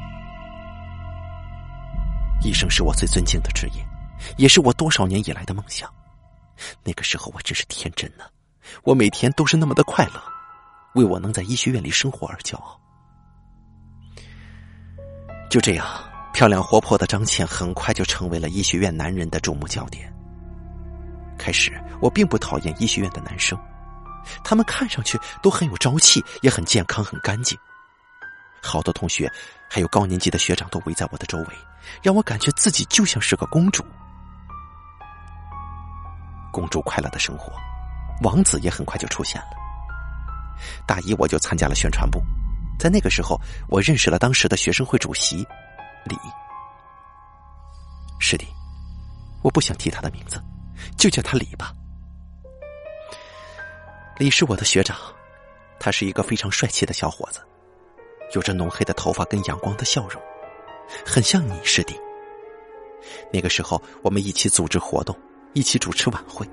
Speaker 1: 医生是我最尊敬的职业，也是我多少年以来的梦想。那个时候我真是天真呢，我每天都是那么的快乐，为我能在医学院里生活而骄傲。就这样，漂亮活泼的张倩很快就成为了医学院男人的注目焦点。开始我并不讨厌医学院的男生，他们看上去都很有朝气，也很健康，很干净。好多同学，还有高年级的学长都围在我的周围，让我感觉自己就像是个公主。公主快乐的生活，王子也很快就出现了。大一我就参加了宣传部，在那个时候，我认识了当时的学生会主席李师弟。我不想提他的名字，就叫他李吧。李是我的学长，他是一个非常帅气的小伙子，有着浓黑的头发跟阳光的笑容，很像你师弟。那个时候，我们一起组织活动，一起主持晚会。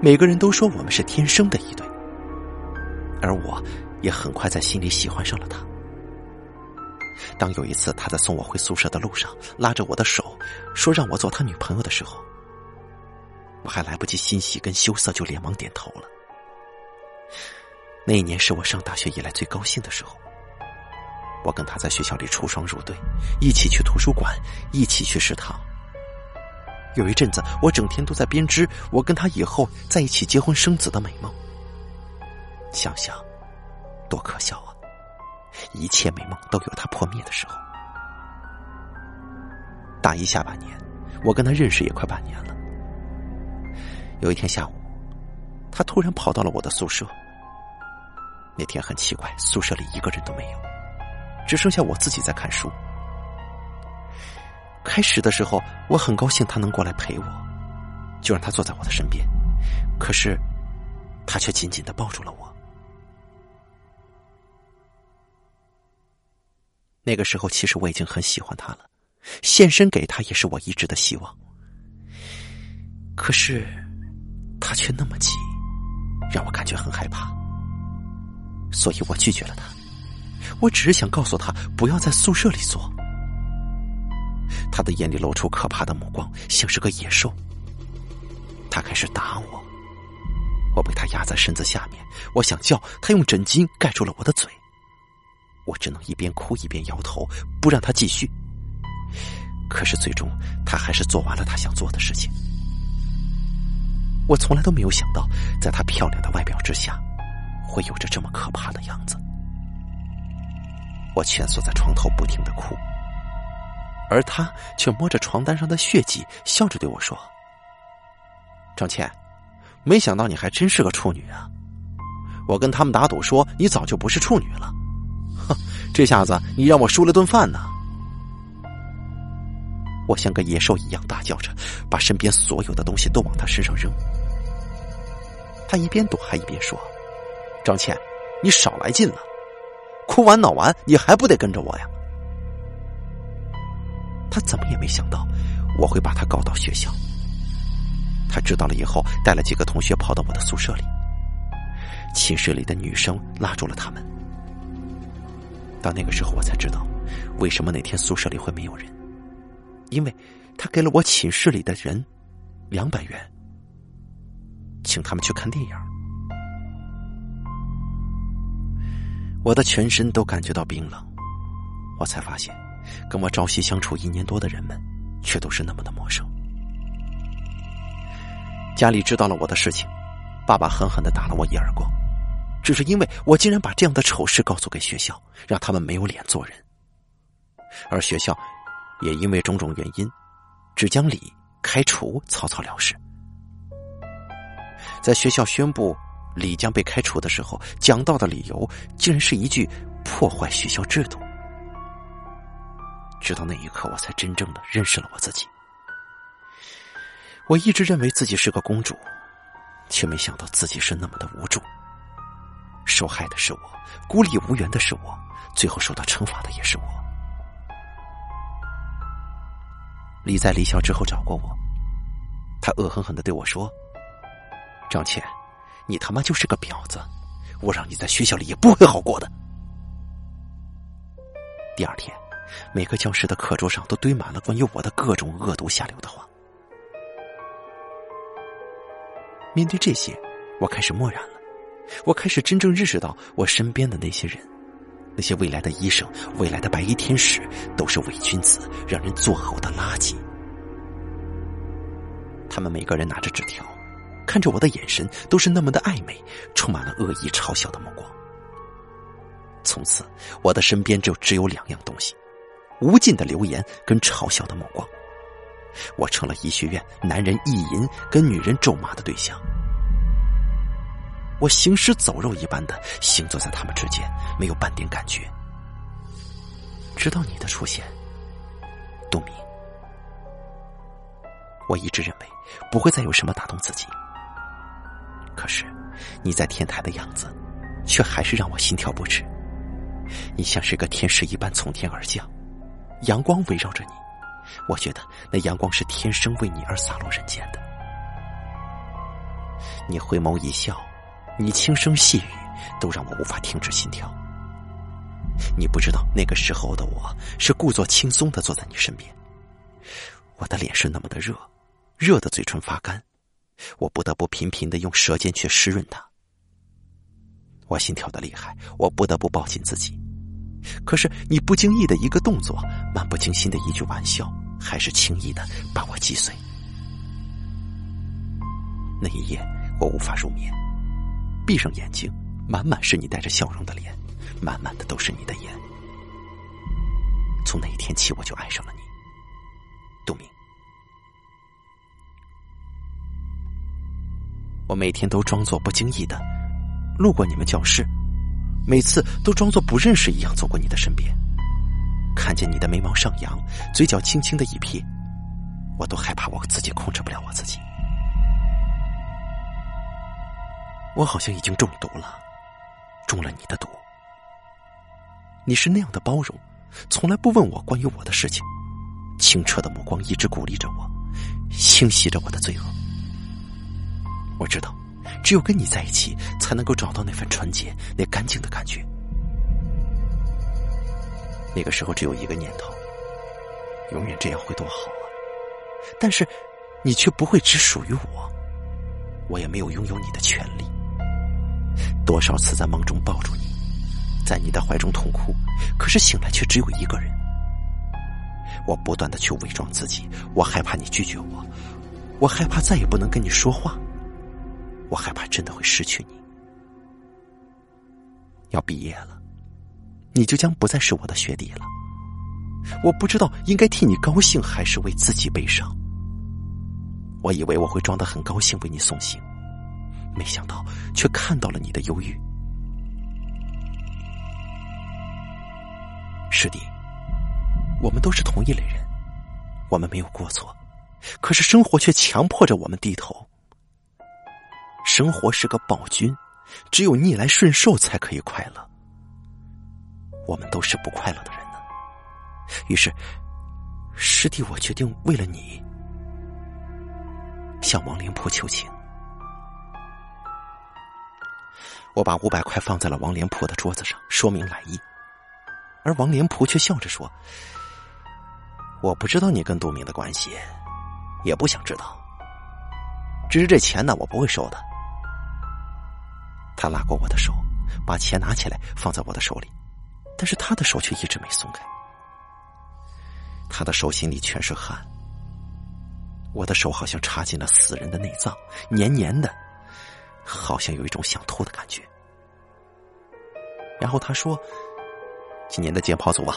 Speaker 1: 每个人都说我们是天生的一对，而我也很快在心里喜欢上了他。当有一次他在送我回宿舍的路上拉着我的手，说让我做他女朋友的时候，我还来不及欣喜跟羞涩，就连忙点头了。那一年是我上大学以来最高兴的时候。我跟他在学校里出双入对，一起去图书馆，一起去食堂。有一阵子，我整天都在编织我跟他以后在一起结婚生子的美梦。想想，多可笑啊！一切美梦都有它破灭的时候。大一下半年，我跟他认识也快半年了。有一天下午，他突然跑到了我的宿舍。那天很奇怪，宿舍里一个人都没有。只剩下我自己在看书。开始的时候，我很高兴他能过来陪我，就让他坐在我的身边。可是，他却紧紧的抱住了我。那个时候，其实我已经很喜欢他了，献身给他也是我一直的希望。可是，他却那么急，让我感觉很害怕，所以我拒绝了他。我只是想告诉他不要在宿舍里坐。他的眼里露出可怕的目光，像是个野兽。他开始打我，我被他压在身子下面。我想叫他用枕巾盖住了我的嘴，我只能一边哭一边摇头，不让他继续。可是最终，他还是做完了他想做的事情。我从来都没有想到，在她漂亮的外表之下，会有着这么可怕的样子。我蜷缩在床头，不停的哭，而她却摸着床单上的血迹，笑着对我说：“张倩，没想到你还真是个处女啊！我跟他们打赌说你早就不是处女了，哼，这下子你让我输了顿饭呢！”我像个野兽一样大叫着，把身边所有的东西都往他身上扔。他一边躲还一边说：“张倩，你少来劲了。”哭完闹完，你还不得跟着我呀？他怎么也没想到我会把他告到学校。他知道了以后，带了几个同学跑到我的宿舍里。寝室里的女生拉住了他们。到那个时候，我才知道为什么那天宿舍里会没有人，因为他给了我寝室里的人两百元，请他们去看电影。我的全身都感觉到冰冷，我才发现，跟我朝夕相处一年多的人们，却都是那么的陌生。家里知道了我的事情，爸爸狠狠的打了我一耳光，只是因为我竟然把这样的丑事告诉给学校，让他们没有脸做人。而学校，也因为种种原因，只将李开除，草草了事。在学校宣布。李将被开除的时候，讲到的理由竟然是一句破坏学校制度。直到那一刻，我才真正的认识了我自己。我一直认为自己是个公主，却没想到自己是那么的无助。受害的是我，孤立无援的是我，最后受到惩罚的也是我。李在离校之后找过我，他恶狠狠的对我说：“张倩。”你他妈就是个婊子！我让你在学校里也不会好过的。第二天，每个教室的课桌上都堆满了关于我的各种恶毒下流的话。面对这些，我开始漠然了。我开始真正认识到，我身边的那些人，那些未来的医生、未来的白衣天使，都是伪君子，让人作呕的垃圾。他们每个人拿着纸条。看着我的眼神都是那么的暧昧，充满了恶意嘲笑的目光。从此，我的身边就只有两样东西：无尽的流言跟嘲笑的目光。我成了医学院男人意淫跟女人咒骂的对象。我行尸走肉一般的行走在他们之间，没有半点感觉。直到你的出现，杜明。我一直认为不会再有什么打动自己。可是，你在天台的样子，却还是让我心跳不止。你像是个天使一般从天而降，阳光围绕着你，我觉得那阳光是天生为你而洒落人间的。你回眸一笑，你轻声细语，都让我无法停止心跳。你不知道那个时候的我是故作轻松的坐在你身边，我的脸是那么的热，热的嘴唇发干，我不得不频频的用舌尖去湿润它。我心跳的厉害，我不得不抱紧自己。可是你不经意的一个动作，漫不经心的一句玩笑，还是轻易的把我击碎。那一夜，我无法入眠，闭上眼睛，满满是你带着笑容的脸，满满的都是你的眼。从那一天起，我就爱上了你，杜明。我每天都装作不经意的路过你们教室。每次都装作不认识一样走过你的身边，看见你的眉毛上扬，嘴角轻轻的一撇，我都害怕我自己控制不了我自己。我好像已经中毒了，中了你的毒。你是那样的包容，从来不问我关于我的事情，清澈的目光一直鼓励着我，清洗着我的罪恶。我知道。只有跟你在一起，才能够找到那份纯洁、那干净的感觉。那个时候只有一个念头：永远这样会多好啊！但是，你却不会只属于我，我也没有拥有你的权利。多少次在梦中抱住你，在你的怀中痛哭，可是醒来却只有一个人。我不断的去伪装自己，我害怕你拒绝我，我害怕再也不能跟你说话。我害怕真的会失去你。要毕业了，你就将不再是我的学弟了。我不知道应该替你高兴还是为自己悲伤。我以为我会装得很高兴为你送行，没想到却看到了你的忧郁。师弟，我们都是同一类人，我们没有过错，可是生活却强迫着我们低头。生活是个暴君，只有逆来顺受才可以快乐。我们都是不快乐的人呢。于是，师弟，我决定为了你，向王连铺求情。我把五百块放在了王连铺的桌子上，说明来意。而王连铺却笑着说：“我不知道你跟杜明的关系，也不想知道。只是这钱呢，我不会收的。”他拉过我的手，把钱拿起来放在我的手里，但是他的手却一直没松开。他的手心里全是汗，我的手好像插进了死人的内脏，黏黏的，好像有一种想吐的感觉。然后他说：“今年的解剖组啊，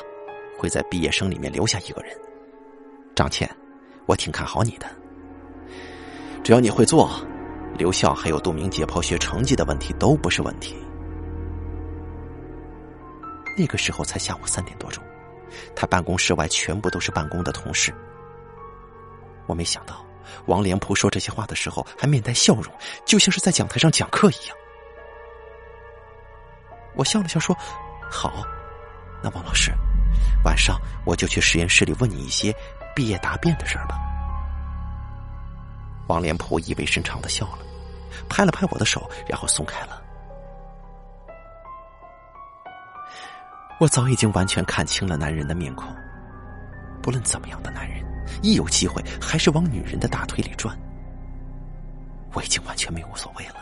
Speaker 1: 会在毕业生里面留下一个人。张倩，我挺看好你的，只要你会做。”留校还有杜明解剖学成绩的问题都不是问题。那个时候才下午三点多钟，他办公室外全部都是办公的同事。我没想到王连普说这些话的时候还面带笑容，就像是在讲台上讲课一样。我笑了笑说：“好，那王老师，晚上我就去实验室里问你一些毕业答辩的事儿吧。”王连普意味深长的笑了，拍了拍我的手，然后松开了。我早已经完全看清了男人的面孔，不论怎么样的男人，一有机会还是往女人的大腿里钻。我已经完全没无所谓了。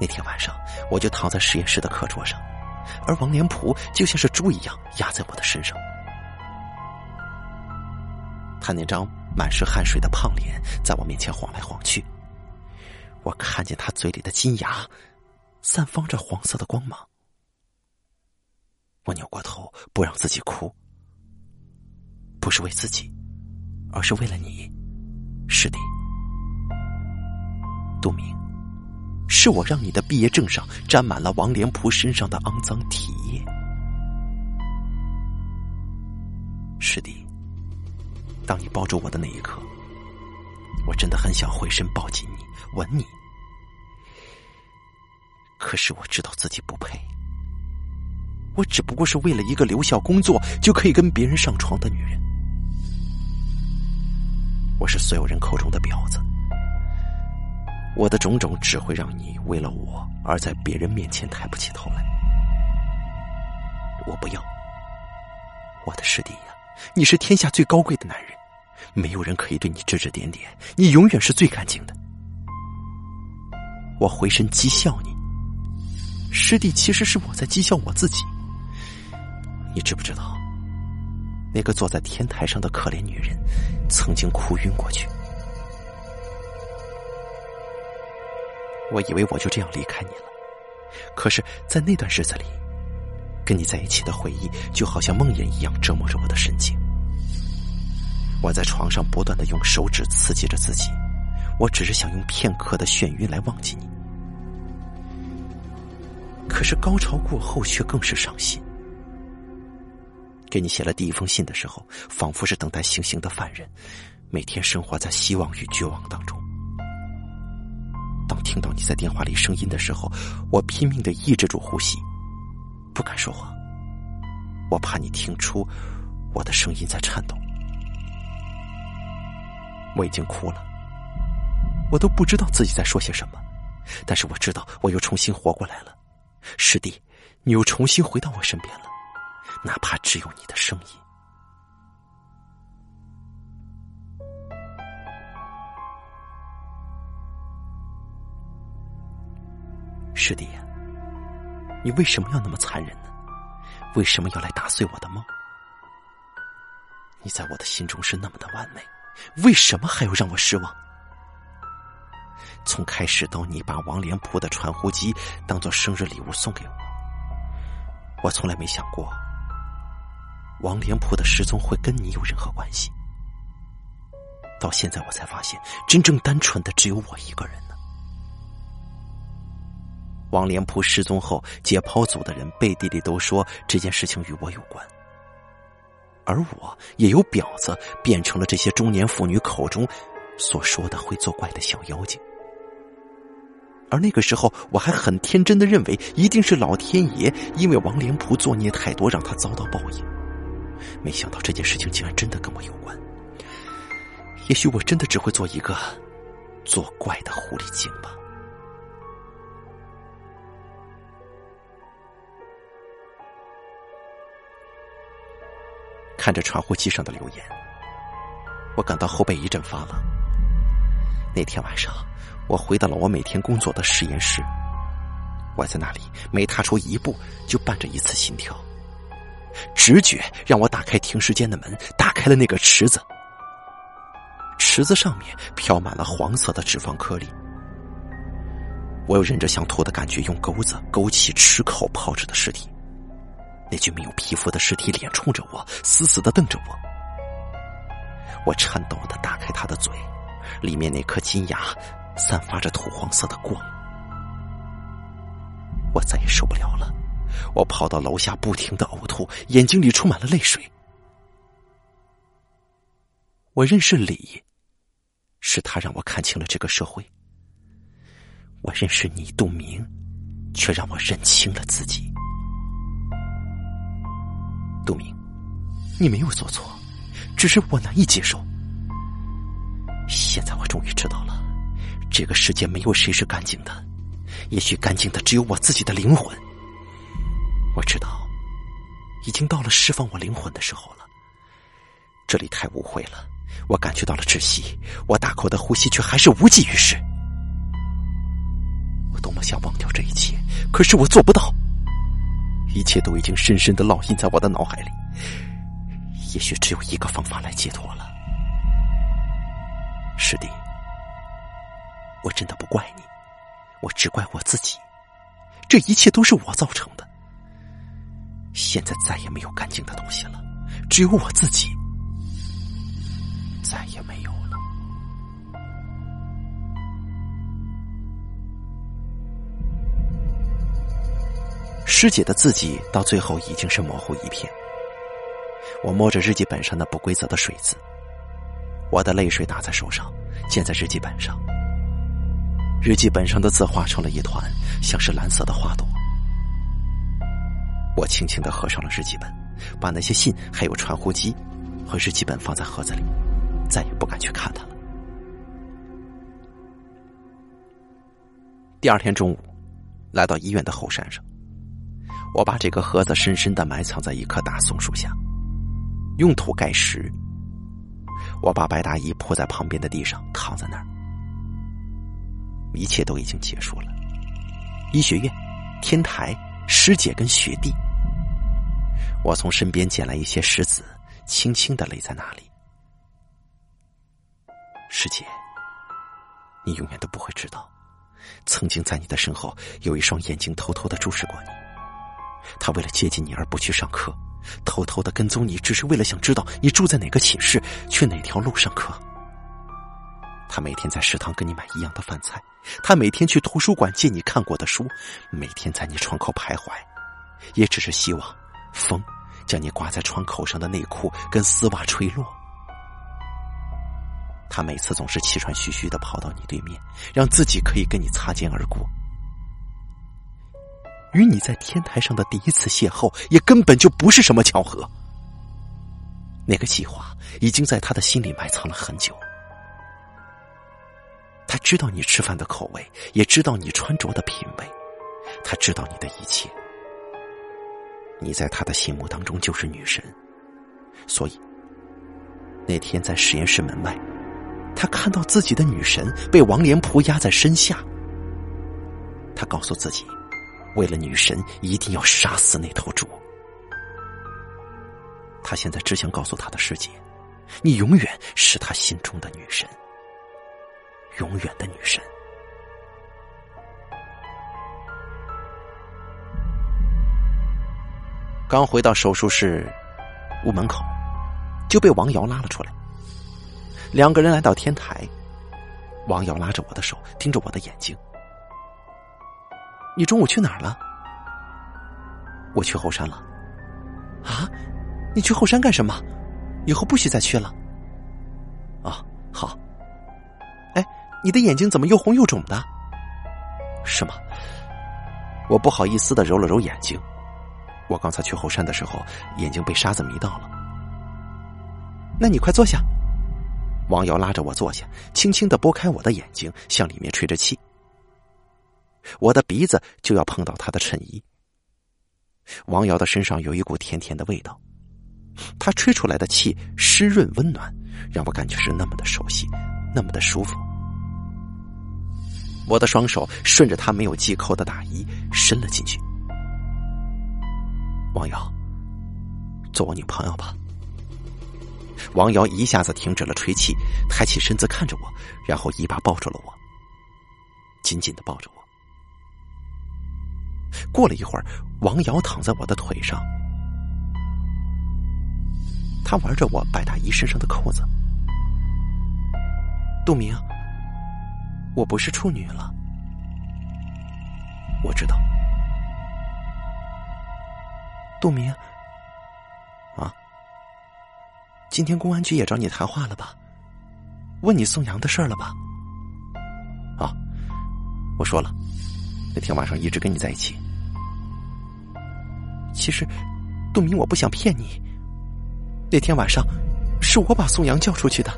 Speaker 1: 那天晚上，我就躺在实验室的课桌上，而王连普就像是猪一样压在我的身上。他那张。满是汗水的胖脸在我面前晃来晃去，我看见他嘴里的金牙散发着黄色的光芒。我扭过头，不让自己哭，不是为自己，而是为了你，师弟。杜明，是我让你的毕业证上沾满了王连仆身上的肮脏体液，师弟。当你抱住我的那一刻，我真的很想回身抱紧你，吻你。可是我知道自己不配，我只不过是为了一个留校工作就可以跟别人上床的女人。我是所有人口中的婊子。我的种种只会让你为了我而在别人面前抬不起头来。我不要，我的师弟呀，你是天下最高贵的男人，没有人可以对你指指点点，你永远是最干净的。我回身讥笑你，师弟，其实是我在讥笑我自己。你知不知道，那个坐在天台上的可怜女人，曾经哭晕过去。我以为我就这样离开你了，可是，在那段日子里，跟你在一起的回忆就好像梦魇一样折磨着我的神经。我在床上不断的用手指刺激着自己，我只是想用片刻的眩晕来忘记你。可是高潮过后却更是伤心。给你写了第一封信的时候，仿佛是等待行刑的犯人，每天生活在希望与绝望当中。当听到你在电话里声音的时候，我拼命的抑制住呼吸，不敢说话。我怕你听出我的声音在颤抖。我已经哭了，我都不知道自己在说些什么，但是我知道我又重新活过来了。师弟，你又重新回到我身边了，哪怕只有你的声音。师弟，你为什么要那么残忍呢？为什么要来打碎我的梦？你在我的心中是那么的完美，为什么还要让我失望？从开始到你把王连铺的传呼机当做生日礼物送给我，我从来没想过王连铺的失踪会跟你有任何关系。到现在我才发现，真正单纯的只有我一个人呢。王连铺失踪后，解剖组的人背地里都说这件事情与我有关，而我也由婊子变成了这些中年妇女口中所说的会作怪的小妖精。而那个时候，我还很天真的认为一定是老天爷因为王连铺作孽太多，让他遭到报应。没想到这件事情竟然真的跟我有关。也许我真的只会做一个作怪的狐狸精吧。看着传呼机上的留言，我感到后背一阵发冷。那天晚上，我回到了我每天工作的实验室。我在那里没踏出一步，就伴着一次心跳。直觉让我打开停尸间的门，打开了那个池子。池子上面飘满了黄色的脂肪颗粒。我又忍着想吐的感觉，用钩子勾起池口泡着的尸体。那具没有皮肤的尸体脸冲着我，死死的瞪着我。我颤抖的打开他的嘴，里面那颗金牙散发着土黄色的光。我再也受不了了，我跑到楼下不停的呕吐，眼睛里充满了泪水。我认识李，是他让我看清了这个社会。我认识你杜明，却让我认清了自己。杜明，你没有做错，只是我难以接受。现在我终于知道了，这个世界没有谁是干净的，也许干净的只有我自己的灵魂。我知道，已经到了释放我灵魂的时候了。这里太污秽了，我感觉到了窒息，我大口的呼吸却还是无济于事。我多么想忘掉这一切，可是我做不到。一切都已经深深的烙印在我的脑海里，也许只有一个方法来解脱了。师弟，我真的不怪你，我只怪我自己，这一切都是我造成的。现在再也没有干净的东西了，只有我自己，再也没有了。师姐的字迹到最后已经是模糊一片。我摸着日记本上那不规则的水渍，我的泪水打在手上，溅在日记本上。日记本上的字化成了一团，像是蓝色的花朵。我轻轻的合上了日记本，把那些信还有传呼机和日记本放在盒子里，再也不敢去看它了。第二天中午，来到医院的后山上，我把这个盒子深深的埋藏在一棵大松树下，用土盖实。我把白大衣铺在旁边的地上，躺在那儿。一切都已经结束了。医学院、天台、师姐跟学弟，我从身边捡来一些石子，轻轻的垒在那里。师姐，你永远都不会知道。曾经在你的身后有一双眼睛偷偷的注视过你，他为了接近你而不去上课，偷偷的跟踪你，只是为了想知道你住在哪个寝室，去哪条路上课。他每天在食堂跟你买一样的饭菜，他每天去图书馆借你看过的书，每天在你窗口徘徊，也只是希望风将你挂在窗口上的内裤跟丝袜吹落。他每次总是气喘吁吁的跑到你对面，让自己可以跟你擦肩而过。与你在天台上的第一次邂逅，也根本就不是什么巧合。那个计划已经在他的心里埋藏了很久。他知道你吃饭的口味，也知道你穿着的品味，他知道你的一切。你在他的心目当中就是女神，所以那天在实验室门外。他看到自己的女神被王莲仆压在身下，他告诉自己，为了女神一定要杀死那头猪。他现在只想告诉他的师姐，你永远是他心中的女神，永远的女神。刚回到手术室屋门口，就被王瑶拉了出来。两个人来到天台，王瑶拉着我的手，盯着我的眼睛。你中午去哪儿了？我去后山了。啊，你去后山干什么？以后不许再去了。啊，好。哎，你的眼睛怎么又红又肿的？是吗？我不好意思的揉了揉眼睛。我刚才去后山的时候，眼睛被沙子迷到了。那你快坐下。王瑶拉着我坐下，轻轻的拨开我的眼睛，向里面吹着气。我的鼻子就要碰到他的衬衣。王瑶的身上有一股甜甜的味道，他吹出来的气湿润温暖，让我感觉是那么的熟悉，那么的舒服。我的双手顺着他没有系扣的大衣伸了进去。王瑶，做我女朋友吧。王瑶一下子停止了吹气，抬起身子看着我，然后一把抱住了我，紧紧的抱着我。过了一会儿，王瑶躺在我的腿上，他玩着我白大衣身上的扣子。杜明，我不是处女了，我知道，杜明。啊今天公安局也找你谈话了吧？问你宋阳的事儿了吧？啊，我说了，那天晚上一直跟你在一起。其实，杜明，我不想骗你。那天晚上，是我把宋阳叫出去的，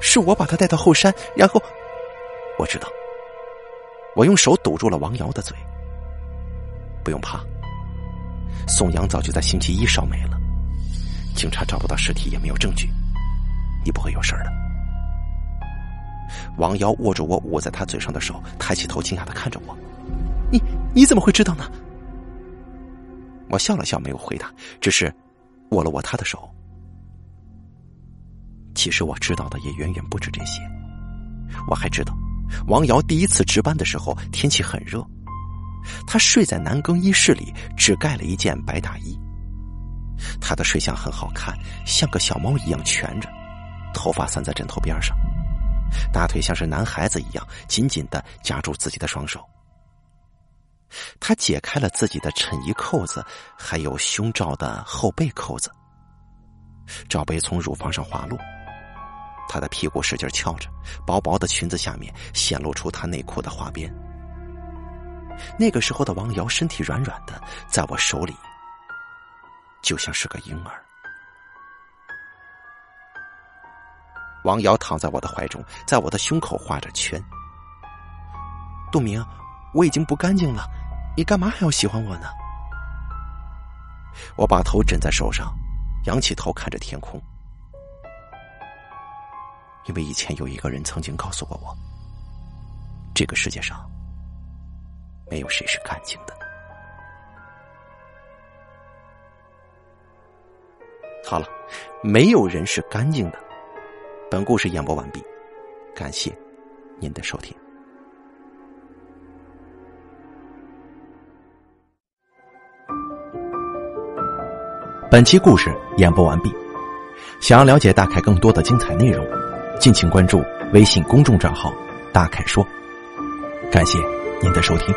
Speaker 1: 是我把他带到后山，然后，我知道，我用手堵住了王瑶的嘴。不用怕，宋阳早就在星期一烧没了。警察找不到尸体，也没有证据，你不会有事的。王瑶握着我捂在他嘴上的手，抬起头，惊讶的看着我：“你你怎么会知道呢？”我笑了笑，没有回答，只是握了握他的手。其实我知道的也远远不止这些，我还知道，王瑶第一次值班的时候天气很热，他睡在男更衣室里，只盖了一件白大衣。他的睡相很好看，像个小猫一样蜷着，头发散在枕头边上，大腿像是男孩子一样紧紧的夹住自己的双手。他解开了自己的衬衣扣子，还有胸罩的后背扣子，罩杯从乳房上滑落，他的屁股使劲翘着，薄薄的裙子下面显露出他内裤的花边。那个时候的王瑶身体软软的，在我手里。就像是个婴儿。王瑶躺在我的怀中，在我的胸口画着圈。杜明，我已经不干净了，你干嘛还要喜欢我呢？我把头枕在手上，仰起头看着天空，因为以前有一个人曾经告诉过我，这个世界上没有谁是干净的。好了，没有人是干净的。本故事演播完毕，感谢您的收听。本期故事演播完毕，想要了解大凯更多的精彩内容，敬请关注微信公众账号“大凯说”。感谢您的收听。